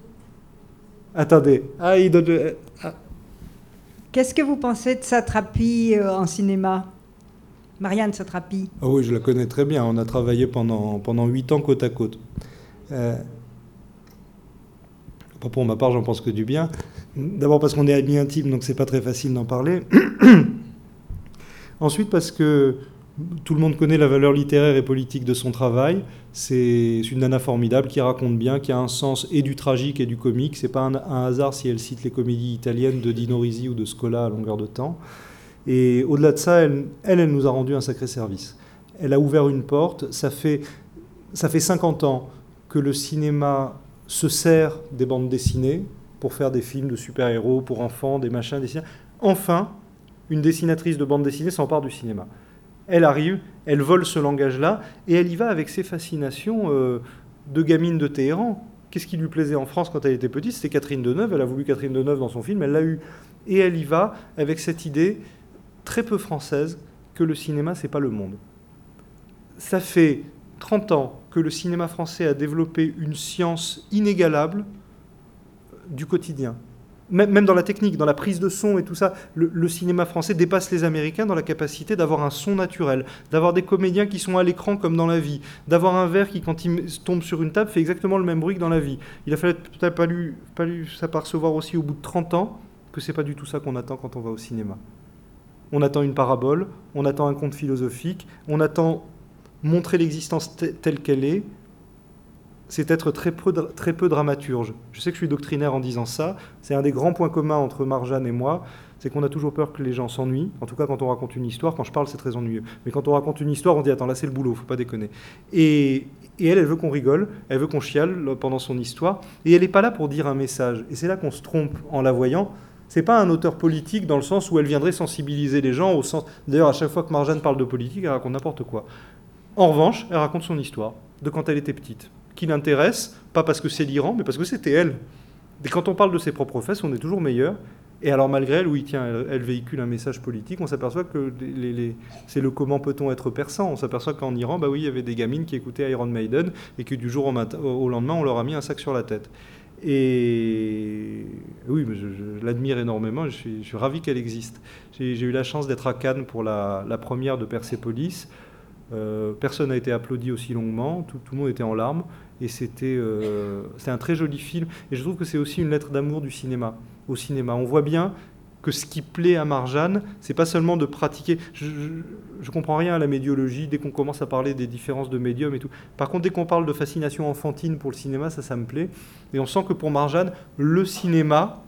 Attendez. Ah, il donne. Ah. Qu'est-ce que vous pensez de Satrapi euh, en cinéma? Marianne Satrapi Ah oui, je la connais très bien. On a travaillé pendant, pendant 8 ans côte à côte. Euh, pour ma part, j'en pense que du bien. D'abord parce qu'on est amis intimes, donc c'est pas très facile d'en parler. Ensuite, parce que tout le monde connaît la valeur littéraire et politique de son travail. C'est une nana formidable qui raconte bien, qui a un sens et du tragique et du comique. C'est pas un, hasard si elle cite les comédies italiennes de Dino Risi ou de Scola à longueur de temps. Et au-delà de ça, elle, elle, nous a rendu un sacré service. Elle a ouvert une porte. Ça fait, ça fait 50 ans que le cinéma se sert des bandes dessinées pour faire des films de super-héros pour enfants, des machins, des Enfin, une dessinatrice de bande dessinée s'empare du cinéma. Elle arrive, elle vole ce langage-là, et elle y va avec ses fascinations euh, de gamine de Téhéran. Qu'est-ce qui lui plaisait en France quand elle était petite? C'était Catherine Deneuve. Elle a voulu Catherine Deneuve dans son film, elle l'a eu. Et elle y va avec cette idée très peu française que le cinéma, c'est pas le monde. Ça fait 30 ans que le cinéma français a développé une science inégalable du quotidien même dans la technique, dans la prise de son et tout ça, le, cinéma français dépasse les Américains dans la capacité d'avoir un son naturel, d'avoir des comédiens qui sont à l'écran comme dans la vie, d'avoir un verre qui, quand il tombe sur une table, fait exactement le même bruit que dans la vie. Il a peut-être pas lu, pas aussi au bout de 30 ans que c'est pas du tout ça qu'on attend quand on va au cinéma. On attend une parabole, on attend un conte philosophique, on attend montrer l'existence telle qu'elle est, c'est être très peu, très peu dramaturge. Je sais que je suis doctrinaire en disant ça. C'est un des grands points communs entre Marjane et moi. C'est qu'on a toujours peur que les gens s'ennuient. En tout cas, quand on raconte une histoire, quand je parle, c'est très ennuyeux. Mais quand on raconte une histoire, on dit Attends, là, c'est le boulot, faut pas déconner. Et, elle, elle veut qu'on rigole, elle veut qu'on chiale pendant son histoire. Et elle n'est pas là pour dire un message. Et c'est là qu'on se trompe en la voyant. C'est pas un auteur politique dans le sens où elle viendrait sensibiliser les gens au sens. D'ailleurs, à chaque fois que Marjane parle de politique, elle raconte n'importe quoi. En revanche, elle raconte son histoire de quand elle était petite qui l'intéresse, pas parce que c'est l'Iran, mais parce que c'était elle. Et quand on parle de ses propres fesses, on est toujours meilleur. Et alors malgré elle, oui, tiens, elle, véhicule un message politique, on s'aperçoit que les, c'est le comment peut-on être perçant. On s'aperçoit qu'en Iran, bah oui, il y avait des gamines qui écoutaient Iron Maiden et que du jour au, lendemain, on leur a mis un sac sur la tête. Et oui, je, l'admire énormément, je suis, ravi qu'elle existe. J'ai, eu la chance d'être à Cannes pour la, première de Persepolis. Euh, personne n'a été applaudi aussi longuement, tout, le monde était en larmes, et euh, c'était un très joli film. Et je trouve que c'est aussi une lettre d'amour du cinéma, au cinéma. On voit bien que ce qui plaît à Marjane, c'est pas seulement de pratiquer. Je, je, comprends rien à la médiologie dès qu'on commence à parler des différences de médium et tout. Par contre, dès qu'on parle de fascination enfantine pour le cinéma, ça, ça me plaît. Et on sent que pour Marjane, le cinéma,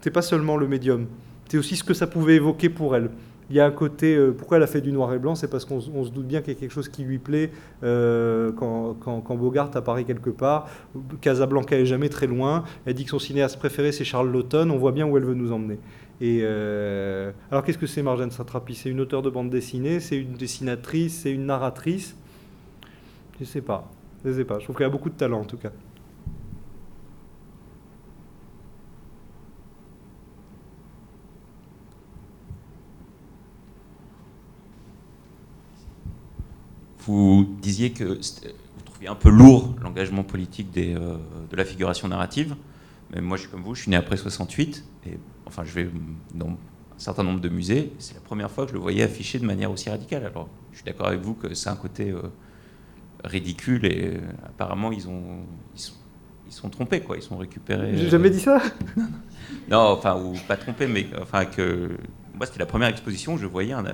c'est pas seulement le médium, c'est aussi ce que ça pouvait évoquer pour elle il y a un côté. Euh, pourquoi elle a fait du noir et blanc C'est parce qu'on se doute bien qu'il y a quelque chose qui lui plaît euh, quand, Bogart apparaît quelque part. Casablanca est jamais très loin. Elle dit que son cinéaste préféré, c'est Charles Laughton. On voit bien où elle veut nous emmener. Et euh, alors, qu'est-ce que c'est Marjane Satrapi? C'est une auteure de bande dessinée C'est une dessinatrice C'est une narratrice? Je ne sais pas. Je sais pas. Je trouve qu'elle a beaucoup de talent, en tout cas. Vous disiez que vous trouviez un peu lourd l'engagement politique des, euh, de la figuration narrative. Mais moi, je suis comme vous, je suis né après 68, et enfin, je vais dans un certain nombre de musées, c'est la première fois que je le voyais affiché de manière aussi radicale. Alors, je suis d'accord avec vous que c'est un côté euh, ridicule, et euh, apparemment, ils, ont, ils, sont, ils sont trompés, quoi, ils sont récupérés. J'ai jamais dit ça? Non, enfin, ou pas trompés, mais enfin, que moi, c'était la première exposition où je voyais un,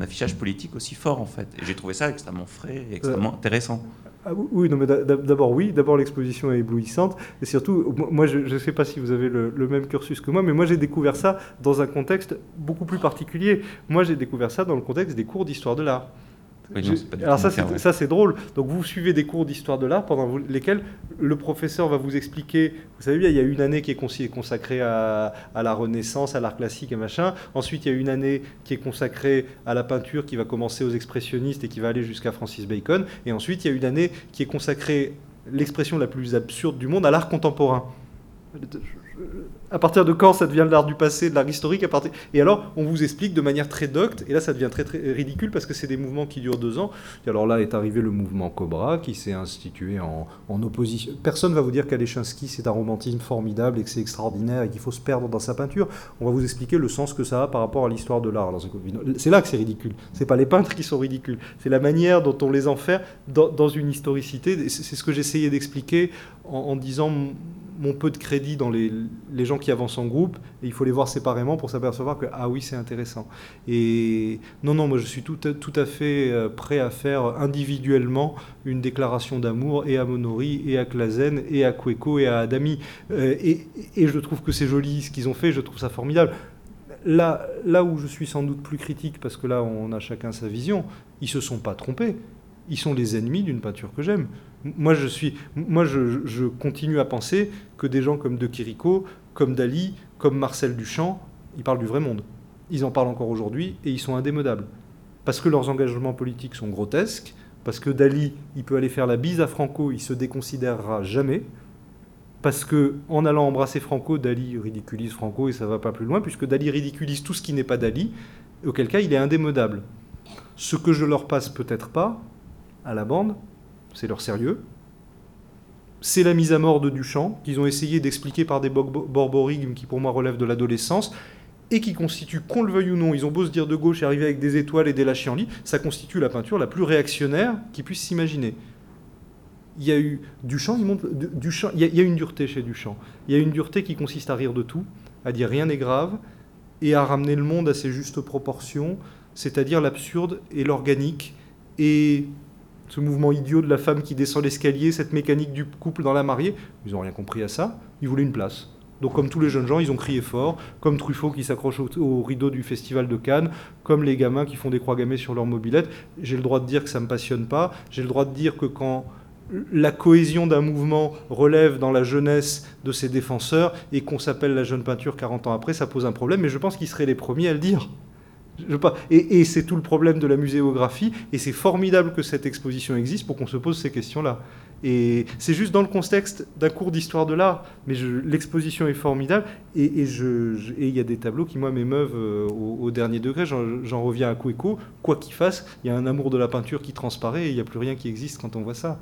affichage politique aussi fort, en fait. Et j'ai trouvé ça extrêmement frais et extrêmement intéressant. Ah, oui, non, mais d'abord, oui. D'abord, l'exposition est éblouissante. Et surtout, moi, je ne sais pas si vous avez le, le, même cursus que moi, mais moi, j'ai découvert ça dans un contexte beaucoup plus particulier. Moi, j'ai découvert ça dans le contexte des cours d'histoire de l'art alors ça, c'est, ça, c'est drôle. Donc vous suivez des cours d'histoire de l'art pendant lesquels le professeur va vous expliquer, vous savez bien, il y a une année qui est consacrée à, la Renaissance, à l'art classique et machin. Ensuite, il y a une année qui est consacrée à la peinture qui va commencer aux expressionnistes et qui va aller jusqu'à Francis Bacon. Et ensuite, il y a une année qui est consacrée, l'expression la plus absurde du monde, à l'art contemporain à partir de quand ça devient de l'art du passé, de l'art historique à partir... Et alors, on vous explique de manière très docte, et là ça devient très, très ridicule parce que c'est des mouvements qui durent deux ans. Et alors là est arrivé le mouvement Cobra qui s'est institué en, opposition. Personne ne va vous dire qu'Alechinsky c'est un romantisme formidable et que c'est extraordinaire et qu'il faut se perdre dans sa peinture. On va vous expliquer le sens que ça a par rapport à l'histoire de l'art. C'est là que c'est ridicule. C'est pas les peintres qui sont ridicules, c'est la manière dont on les enferme dans, une historicité. C'est ce que j'essayais d'expliquer en disant mon peu de crédit dans les, gens qui avancent en groupe, et il faut les voir séparément pour s'apercevoir que, ah oui, c'est intéressant. Et non, non, moi je suis tout à, tout à fait euh, prêt à faire individuellement une déclaration d'amour et à Monori, et à Clazen, et à Kweko, et à Adami. Euh, et, et je trouve que c'est joli ce qu'ils ont fait, je trouve ça formidable. Là, là où je suis sans doute plus critique, parce que là on a chacun sa vision, ils se sont pas trompés. Ils sont les ennemis d'une peinture que j'aime. Moi, je, suis, moi je, continue à penser que des gens comme De Chirico, comme Dali, comme Marcel Duchamp, ils parlent du vrai monde. Ils en parlent encore aujourd'hui et ils sont indémodables. Parce que leurs engagements politiques sont grotesques, parce que Dali, il peut aller faire la bise à Franco, il se déconsidérera jamais, parce que en allant embrasser Franco, Dali ridiculise Franco et ça va pas plus loin, puisque Dali ridiculise tout ce qui n'est pas Dali, auquel cas il est indémodable. Ce que je leur passe peut-être pas à la bande, c'est leur sérieux. C'est la mise à mort de Duchamp, qu'ils ont essayé d'expliquer par des borborigmes qui pour moi relèvent de l'adolescence, et qui constitue, qu'on le veuille ou non, ils ont beau se dire de gauche et arriver avec des étoiles et des lit, ça constitue la peinture la plus réactionnaire qu'ils puissent s'imaginer. Il y a eu Duchamp, il, Duchamp, il, y a, il y a une dureté chez Duchamp. Il y a une dureté qui consiste à rire de tout, à dire rien n'est grave, et à ramener le monde à ses justes proportions, c'est-à-dire l'absurde et l'organique, et ce mouvement idiot de la femme qui descend l'escalier, cette mécanique du couple dans la mariée. Ils n'ont rien compris à ça. Ils voulaient une place. Donc comme tous les jeunes gens, ils ont crié fort, comme Truffaut qui s'accroche au, rideau du festival de Cannes, comme les gamins qui font des croix gammées sur leur mobilette. J'ai le droit de dire que ça ne me passionne pas. J'ai le droit de dire que quand la cohésion d'un mouvement relève dans la jeunesse de ses défenseurs et qu'on s'appelle la jeune peinture 40 ans après, ça pose un problème. Mais je pense qu'ils seraient les premiers à le dire. Et, c'est tout le problème de la muséographie, et c'est formidable que cette exposition existe pour qu'on se pose ces questions-là. Et c'est juste dans le contexte d'un cours d'histoire de l'art, mais l'exposition est formidable, et il y a des tableaux qui, moi, m'émeuvent euh, au, dernier degré. J'en reviens à Cueco, quoi qu'il fasse, il y a un amour de la peinture qui transparaît, et il n'y a plus rien qui existe quand on voit ça.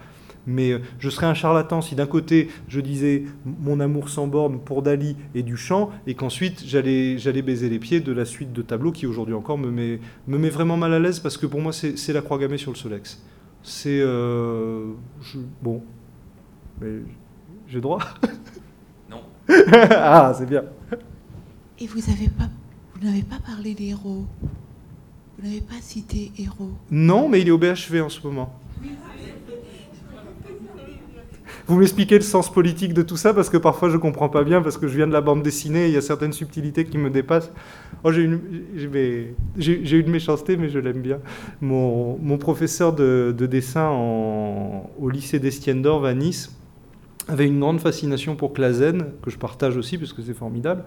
Mais euh, je serais un charlatan si d'un côté je disais mon amour sans borne pour Dali et Duchamp, et qu'ensuite j'allais, j'allais baiser les pieds de la suite de tableaux qui aujourd'hui encore me met, me met vraiment mal à l'aise parce que pour moi c'est, la croix gammée sur le Solex. C'est. Euh, bon. Mais j'ai droit? Non. ah, c'est bien. Et vous n'avez pas, vous n'avez pas parlé d'héros. Vous n'avez pas cité héros. Non, mais il est au BHV en ce moment. Vous m'expliquez le sens politique de tout ça parce que parfois je comprends pas bien parce que je viens de la bande dessinée et il y a certaines subtilités qui me dépassent. Oh, j'ai une, j'ai, une méchanceté, mais je l'aime bien. Mon, professeur de, de dessin au lycée d'Estienne d'Or à Nice avait une grande fascination pour Clazen, que je partage aussi parce que c'est formidable,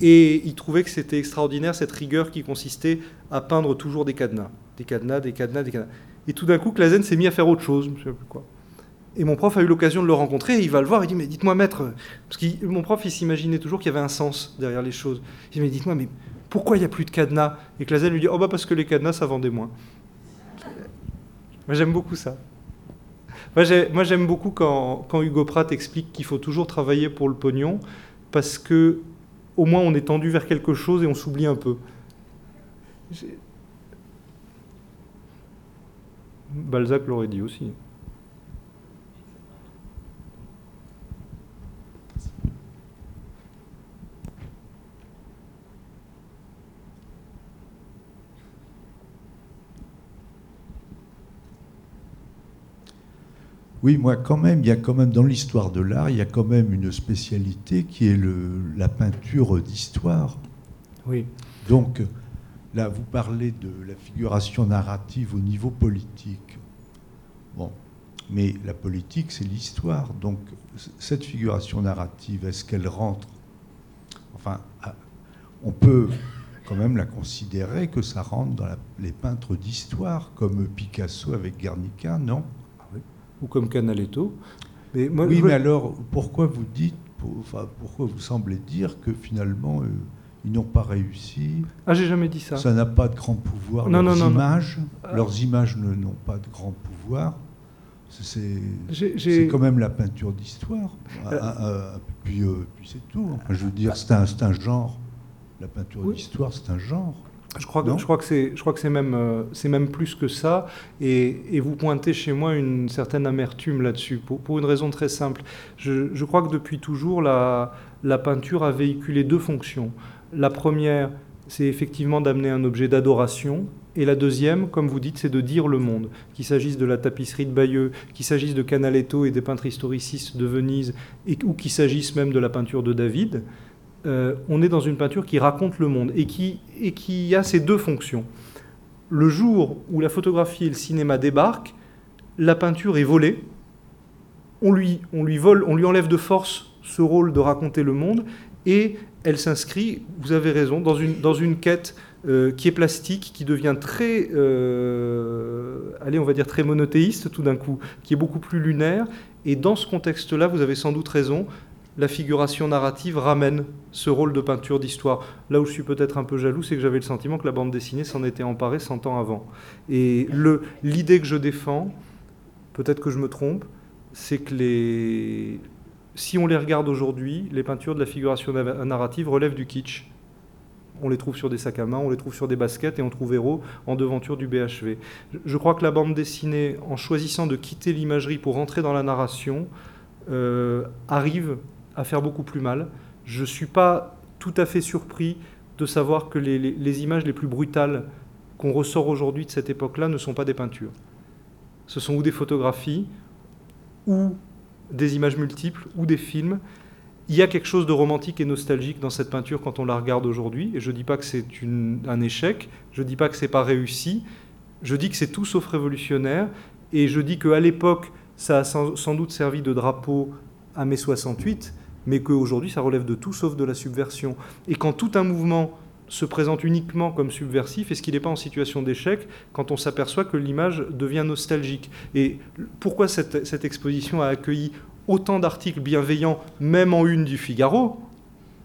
et il trouvait que c'était extraordinaire cette rigueur qui consistait à peindre toujours des cadenas, des cadenas, des cadenas, des cadenas. Et tout d'un coup, Clazen s'est mis à faire autre chose, je ne sais plus quoi. Et mon prof a eu l'occasion de le rencontrer, et il va le voir, il dit, mais dites-moi maître, parce que mon prof, il s'imaginait toujours qu'il y avait un sens derrière les choses. Il dit, mais dites-moi, mais pourquoi il n'y a plus de cadenas? Et Clazen lui dit, oh bah parce que les cadenas, ça vendait moins. Moi, j'aime beaucoup ça. Moi, j'ai- Moi, j'aime beaucoup quand, quand Hugo Pratt explique qu'il faut toujours travailler pour le pognon, parce que au moins on est tendu vers quelque chose et on s'oublie un peu. Balzac l'aurait dit aussi. Oui, moi quand même, il y a quand même dans l'histoire de l'art, il y a quand même une spécialité qui est le, la peinture d'histoire. Oui. Donc là, vous parlez de la figuration narrative au niveau politique. Bon, mais la politique, c'est l'histoire. Donc cette figuration narrative, est-ce qu'elle rentre? Enfin, à- on peut quand même la considérer que ça rentre dans la- les peintres d'histoire, comme Picasso avec Guernica, non? Ou comme Canaletto. Mais moi, oui, je- mais alors pourquoi vous dites, pour- enfin, pourquoi vous semblez dire que finalement euh, ils n'ont pas réussi Ah, j'ai jamais dit ça. Ça n'a pas de grand pouvoir. Non, leurs non, non, non. images, Ah. leurs images ne- n'ont pas de grand pouvoir. C'est quand même la peinture d'histoire. Euh. Puis euh, puis c'est tout. Enfin, je veux dire, c'est un, un genre. La peinture Oui. d'histoire, c'est un genre. Je crois, que, Non je crois que c'est, je crois que c'est même, euh, c'est même plus que ça. Et, et vous pointez chez moi une certaine amertume là-dessus, pour, pour une raison très simple. Je, je crois que depuis toujours, la, la peinture a véhiculé deux fonctions. La première, c'est effectivement d'amener un objet d'adoration. Et la deuxième, comme vous dites, c'est de dire le monde. Qu'il s'agisse de la tapisserie de Bayeux, qu'il s'agisse de Canaletto et des peintres historicistes de Venise, et, ou qu'il s'agisse même de la peinture de David. Euh, on est dans une peinture qui raconte le monde et qui, a ces deux fonctions. Le jour où la photographie et le cinéma débarquent, la peinture est volée, on lui, vole, on lui enlève de force ce rôle de raconter le monde et elle s'inscrit, vous avez raison, dans une, dans une quête euh, qui est plastique, qui devient très, euh, allez, on va dire très monothéiste tout d'un coup, qui est beaucoup plus lunaire. Et dans ce contexte-là, vous avez sans doute raison, la figuration narrative ramène ce rôle de peinture d'histoire. Là où je suis peut-être un peu jaloux, c'est que j'avais le sentiment que la bande dessinée s'en était emparée 100 ans avant. Et l'idée que je défends, peut-être que je me trompe, c'est que les... si on les regarde aujourd'hui, les peintures de la figuration na- narrative relèvent du kitsch. On les trouve sur des sacs à main, on les trouve sur des baskets et on trouve Héros en devanture du BHV. Je- Je crois que la bande dessinée, en choisissant de quitter l'imagerie pour rentrer dans la narration, euh, arrive à faire beaucoup plus mal. Je ne suis pas tout à fait surpris de savoir que les, images les plus brutales qu'on ressort aujourd'hui de cette époque-là ne sont pas des peintures. Ce sont ou des photographies, ou des images multiples, ou des films. Il y a quelque chose de romantique et nostalgique dans cette peinture quand on la regarde aujourd'hui. Et je ne dis pas que c'est un échec, je ne dis pas que c'est pas réussi, je dis que c'est tout sauf révolutionnaire. Et je dis qu'à l'époque, ça a sans, sans doute servi de drapeau à mai 68, mais qu'aujourd'hui, ça relève de tout sauf de la subversion. Et quand tout un mouvement se présente uniquement comme subversif, est-ce qu'il n'est pas en situation d'échec quand on s'aperçoit que l'image devient nostalgique? Et pourquoi cette, exposition a accueilli autant d'articles bienveillants, même en une du Figaro?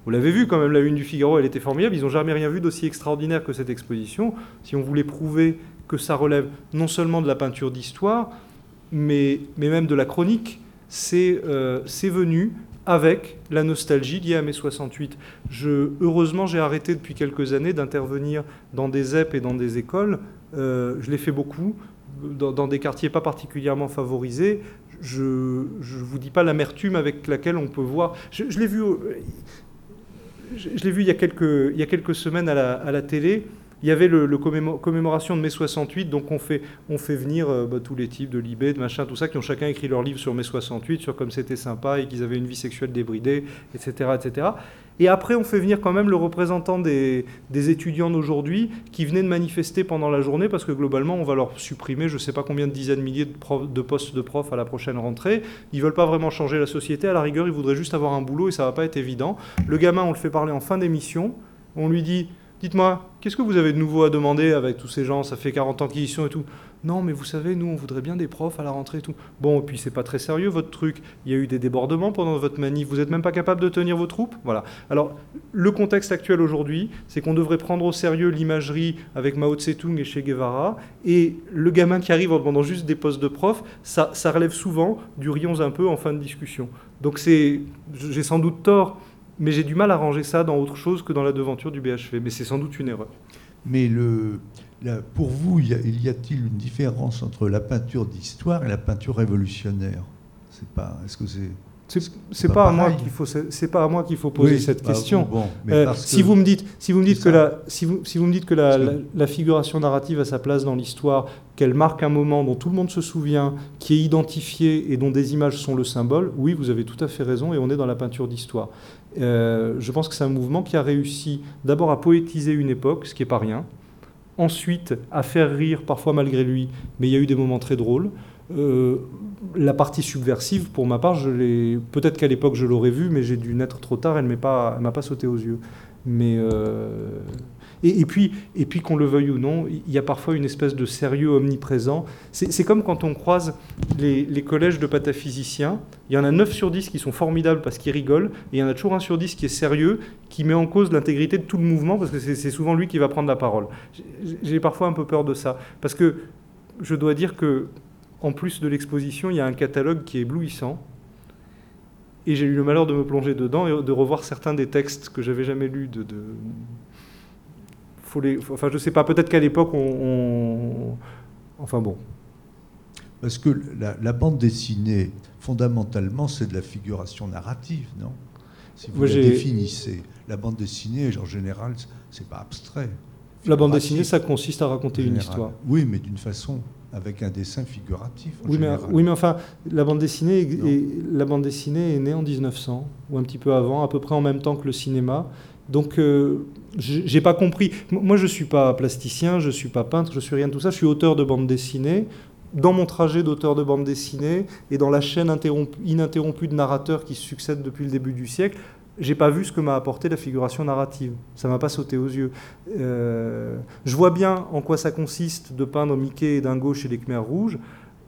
Vous l'avez vu quand même, la une du Figaro, elle était formidable. Ils n'ont jamais rien vu d'aussi extraordinaire que cette exposition. Si on voulait prouver que ça relève non seulement de la peinture d'histoire, mais même de la chronique, c'est euh, c'est venu avec la nostalgie liée à mai 68. Je, heureusement, j'ai arrêté depuis quelques années d'intervenir dans des ZEP et dans des écoles. Euh, je l'ai fait beaucoup, dans, des quartiers pas particulièrement favorisés. Je ne vous dis pas l'amertume avec laquelle on peut voir. Je, l'ai vu. je, vu il y, a quelques, il y a quelques semaines à la, à la télé. Il y avait le, le commémo- commémoration de mai 68, donc on fait, on fait venir euh, bah, tous les types de Libé, de machin, tout ça, qui ont chacun écrit leur livre sur mai 68, sur comme c'était sympa et qu'ils avaient une vie sexuelle débridée, etc., etc. Et après, on fait venir quand même le représentant des, des étudiants d'aujourd'hui qui venaient de manifester pendant la journée parce que globalement, on va leur supprimer je ne sais pas combien de dizaines de milliers de, de postes de profs à la prochaine rentrée. Ils veulent pas vraiment changer la société. À la rigueur, ils voudraient juste avoir un boulot et ça va pas être évident. Le gamin, on le fait parler en fin d'émission. On lui dit Dites-moi, qu'est-ce que vous avez de nouveau à demander avec tous ces gens? Ça fait 40 ans qu'ils y sont et tout. Non, mais vous savez, nous, on voudrait bien des profs à la rentrée et tout. Bon, et puis c'est pas très sérieux votre truc. Il y a eu des débordements pendant votre manif. Vous n'êtes même pas capable de tenir vos troupes? Voilà. Alors, le contexte actuel aujourd'hui, c'est qu'on devrait prendre au sérieux l'imagerie avec Mao Tse-tung et Che Guevara. Et le gamin qui arrive en demandant juste des postes de prof, ça, ça relève souvent du rions un peu en fin de discussion. Donc c'est, j'ai sans doute tort, mais j'ai du mal à ranger ça dans autre chose que dans la devanture du BHV. Mais c'est sans doute une erreur. Mais le, la- pour vous, il y a-t-il une différence entre la peinture d'histoire et la peinture révolutionnaire? C'est pas. Est-ce que c'est C'est, pas pas, à moi qu'il faut, c'est pas à moi qu'il faut poser Oui, cette question. Bon, Euh, si vous me dites, si vous me dites c'est que ça. la, si vous, si vous me dites que la, Parce que- la, la figuration narrative a sa place dans l'histoire, qu'elle marque un moment dont tout le monde se souvient, qui est identifié et dont des images sont le symbole, oui, vous avez tout à fait raison et on est dans la peinture d'histoire. Euh, je pense que c'est un mouvement qui a réussi d'abord à poétiser une époque, ce qui est pas rien. Ensuite, à faire rire, parfois malgré lui, mais il y a eu des moments très drôles. Euh, la partie subversive, pour ma part. Peut-être qu'à l'époque je l'aurais vue, mais j'ai dû naître trop tard. Elle elle m'a pas sauté aux yeux. Mais euh, et, puis, et puis qu'on le veuille ou non, il y a parfois une espèce de sérieux omniprésent. C'est comme quand on croise les, collèges de pataphysiciens. Il y en a 9 sur 10 qui sont formidables parce qu'ils rigolent, et il y en a toujours un sur 10 qui est sérieux, qui met en cause l'intégrité de tout le mouvement, parce que c'est souvent lui qui va prendre la parole. J'ai- parfois un peu peur de ça, parce que je dois dire que en plus de l'exposition, il y a un catalogue qui est éblouissant. Et j'ai eu le malheur de me plonger dedans et de revoir certains des textes que j'avais jamais lus. De- Faut les... faut- Enfin, je sais pas, peut-être qu'à l'époque, on, on- Enfin bon. Parce que la, la bande dessinée, fondamentalement, c'est de la figuration narrative, non? Si vous Moi, la définissez, la bande dessinée, en général, c'est pas abstrait. La bande dessinée, ça consiste à raconter une histoire. Oui, mais d'une façon, avec un dessin figuratif. en Oui mais, général. oui, mais enfin, la bande, dessinée est, Non. est- la bande dessinée est née en 1900, ou un petit peu avant, à peu près en même temps que le cinéma. Donc, euh, j'ai pas compris. Moi, je suis pas plasticien, je suis pas peintre, je suis rien de tout ça. Je suis auteur de bande dessinée. Dans mon trajet d'auteur de bande dessinée et dans la chaîne interrompu- ininterrompue de narrateurs qui se succèdent depuis le début du siècle, j'ai pas vu ce que m'a apporté la figuration narrative. Ça m'a pas sauté aux yeux. Euh, je vois bien en quoi ça consiste de peindre Mickey et Dingo chez les Khmers rouges,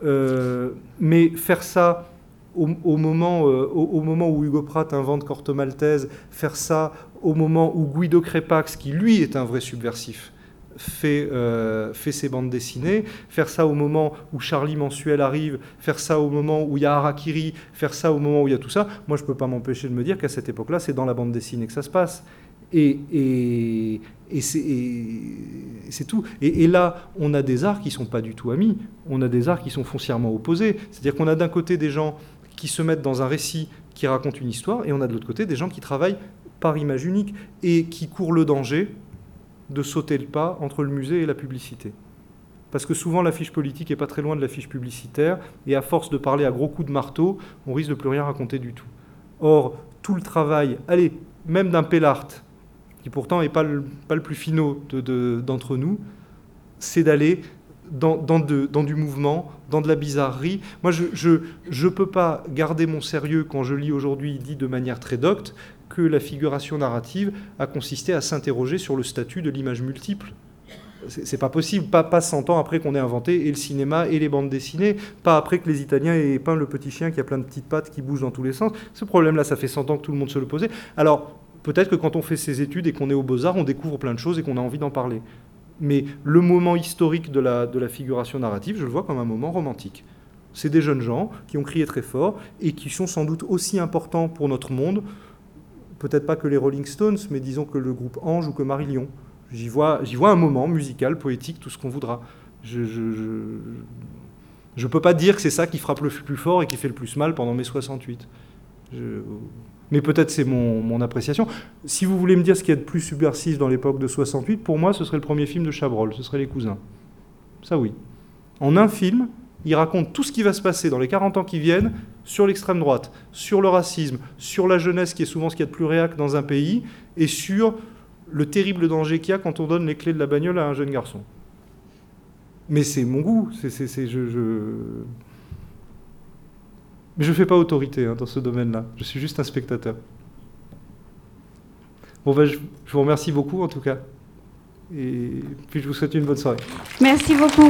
euh, mais faire ça au, moment, euh, au moment où Hugo Pratt invente Corto Maltese, faire ça au moment où Guido Crepax, qui lui est un vrai subversif, fait, euh, fait ses bandes dessinées, faire ça au moment où Charlie Mensuel arrive, faire ça au moment où il y a Harakiri, faire ça au moment où il y a tout ça, moi je ne peux pas m'empêcher de me dire qu'à cette époque-là, c'est dans la bande dessinée que ça se passe. Et, et, et c'est tout. Et, et là, on a des arts qui sont pas du tout amis. On a des arts qui sont foncièrement opposés. C'est-à-dire qu'on a d'un côté des gens qui se mettent dans un récit qui raconte une histoire, et on a de l'autre côté des gens qui travaillent par image unique et qui courent le danger de sauter le pas entre le musée et la publicité. Parce que souvent l'affiche politique est pas très loin de l'affiche publicitaire, et à force de parler à gros coups de marteau, on risque de plus rien raconter du tout. Or, tout le travail, allez, même d'un Pellart, qui pourtant n'est pas le, plus finot de- de- d'entre nous, c'est d'aller dans, du mouvement, dans de la bizarrerie. Moi, je ne peux pas garder mon sérieux quand je lis aujourd'hui, dit de manière très docte, que la figuration narrative a consisté à s'interroger sur le statut de l'image multiple. C'est pas possible, pas, pas 100 ans après qu'on ait inventé et le cinéma et les bandes dessinées, pas après que les Italiens aient peint le petit chien qui a plein de petites pattes qui bougent dans tous les sens. Ce problème-là, ça fait 100 ans que tout le monde se le posait. Alors, peut-être que quand on fait ses études et qu'on est aux beaux-arts, on découvre plein de choses et qu'on a envie d'en parler. Mais le moment historique de la, de la figuration narrative, je le vois comme un moment romantique. C'est des jeunes gens qui ont crié très fort et qui sont sans doute aussi importants pour notre monde, peut-être pas que les Rolling Stones, mais disons que le groupe Ange ou que Marillion. J'y vois, j'y vois un moment musical, poétique, tout ce qu'on voudra. Je je peux pas dire que c'est ça qui frappe le plus fort et qui fait le plus mal pendant mai 68. Je- Mais peut-être c'est mon, mon appréciation. Si vous voulez me dire ce qu'il y a de plus subversif dans l'époque de 68, pour moi, ce serait le premier film de Chabrol, ce serait Les Cousins. Ça oui. En un film, il raconte tout ce qui va se passer dans les 40 ans qui viennent sur l'extrême droite, sur le racisme, sur la jeunesse qui est souvent ce qu'il y a de plus réac dans un pays, et sur le terrible danger qu'il y a quand on donne les clés de la bagnole à un jeune garçon. Mais c'est mon goût, c'est, je. Mais je ne fais pas autorité hein, dans ce domaine-là, je suis juste un spectateur. Bon, ben, je vous remercie beaucoup en tout cas, et puis je vous souhaite une bonne soirée. Merci beaucoup.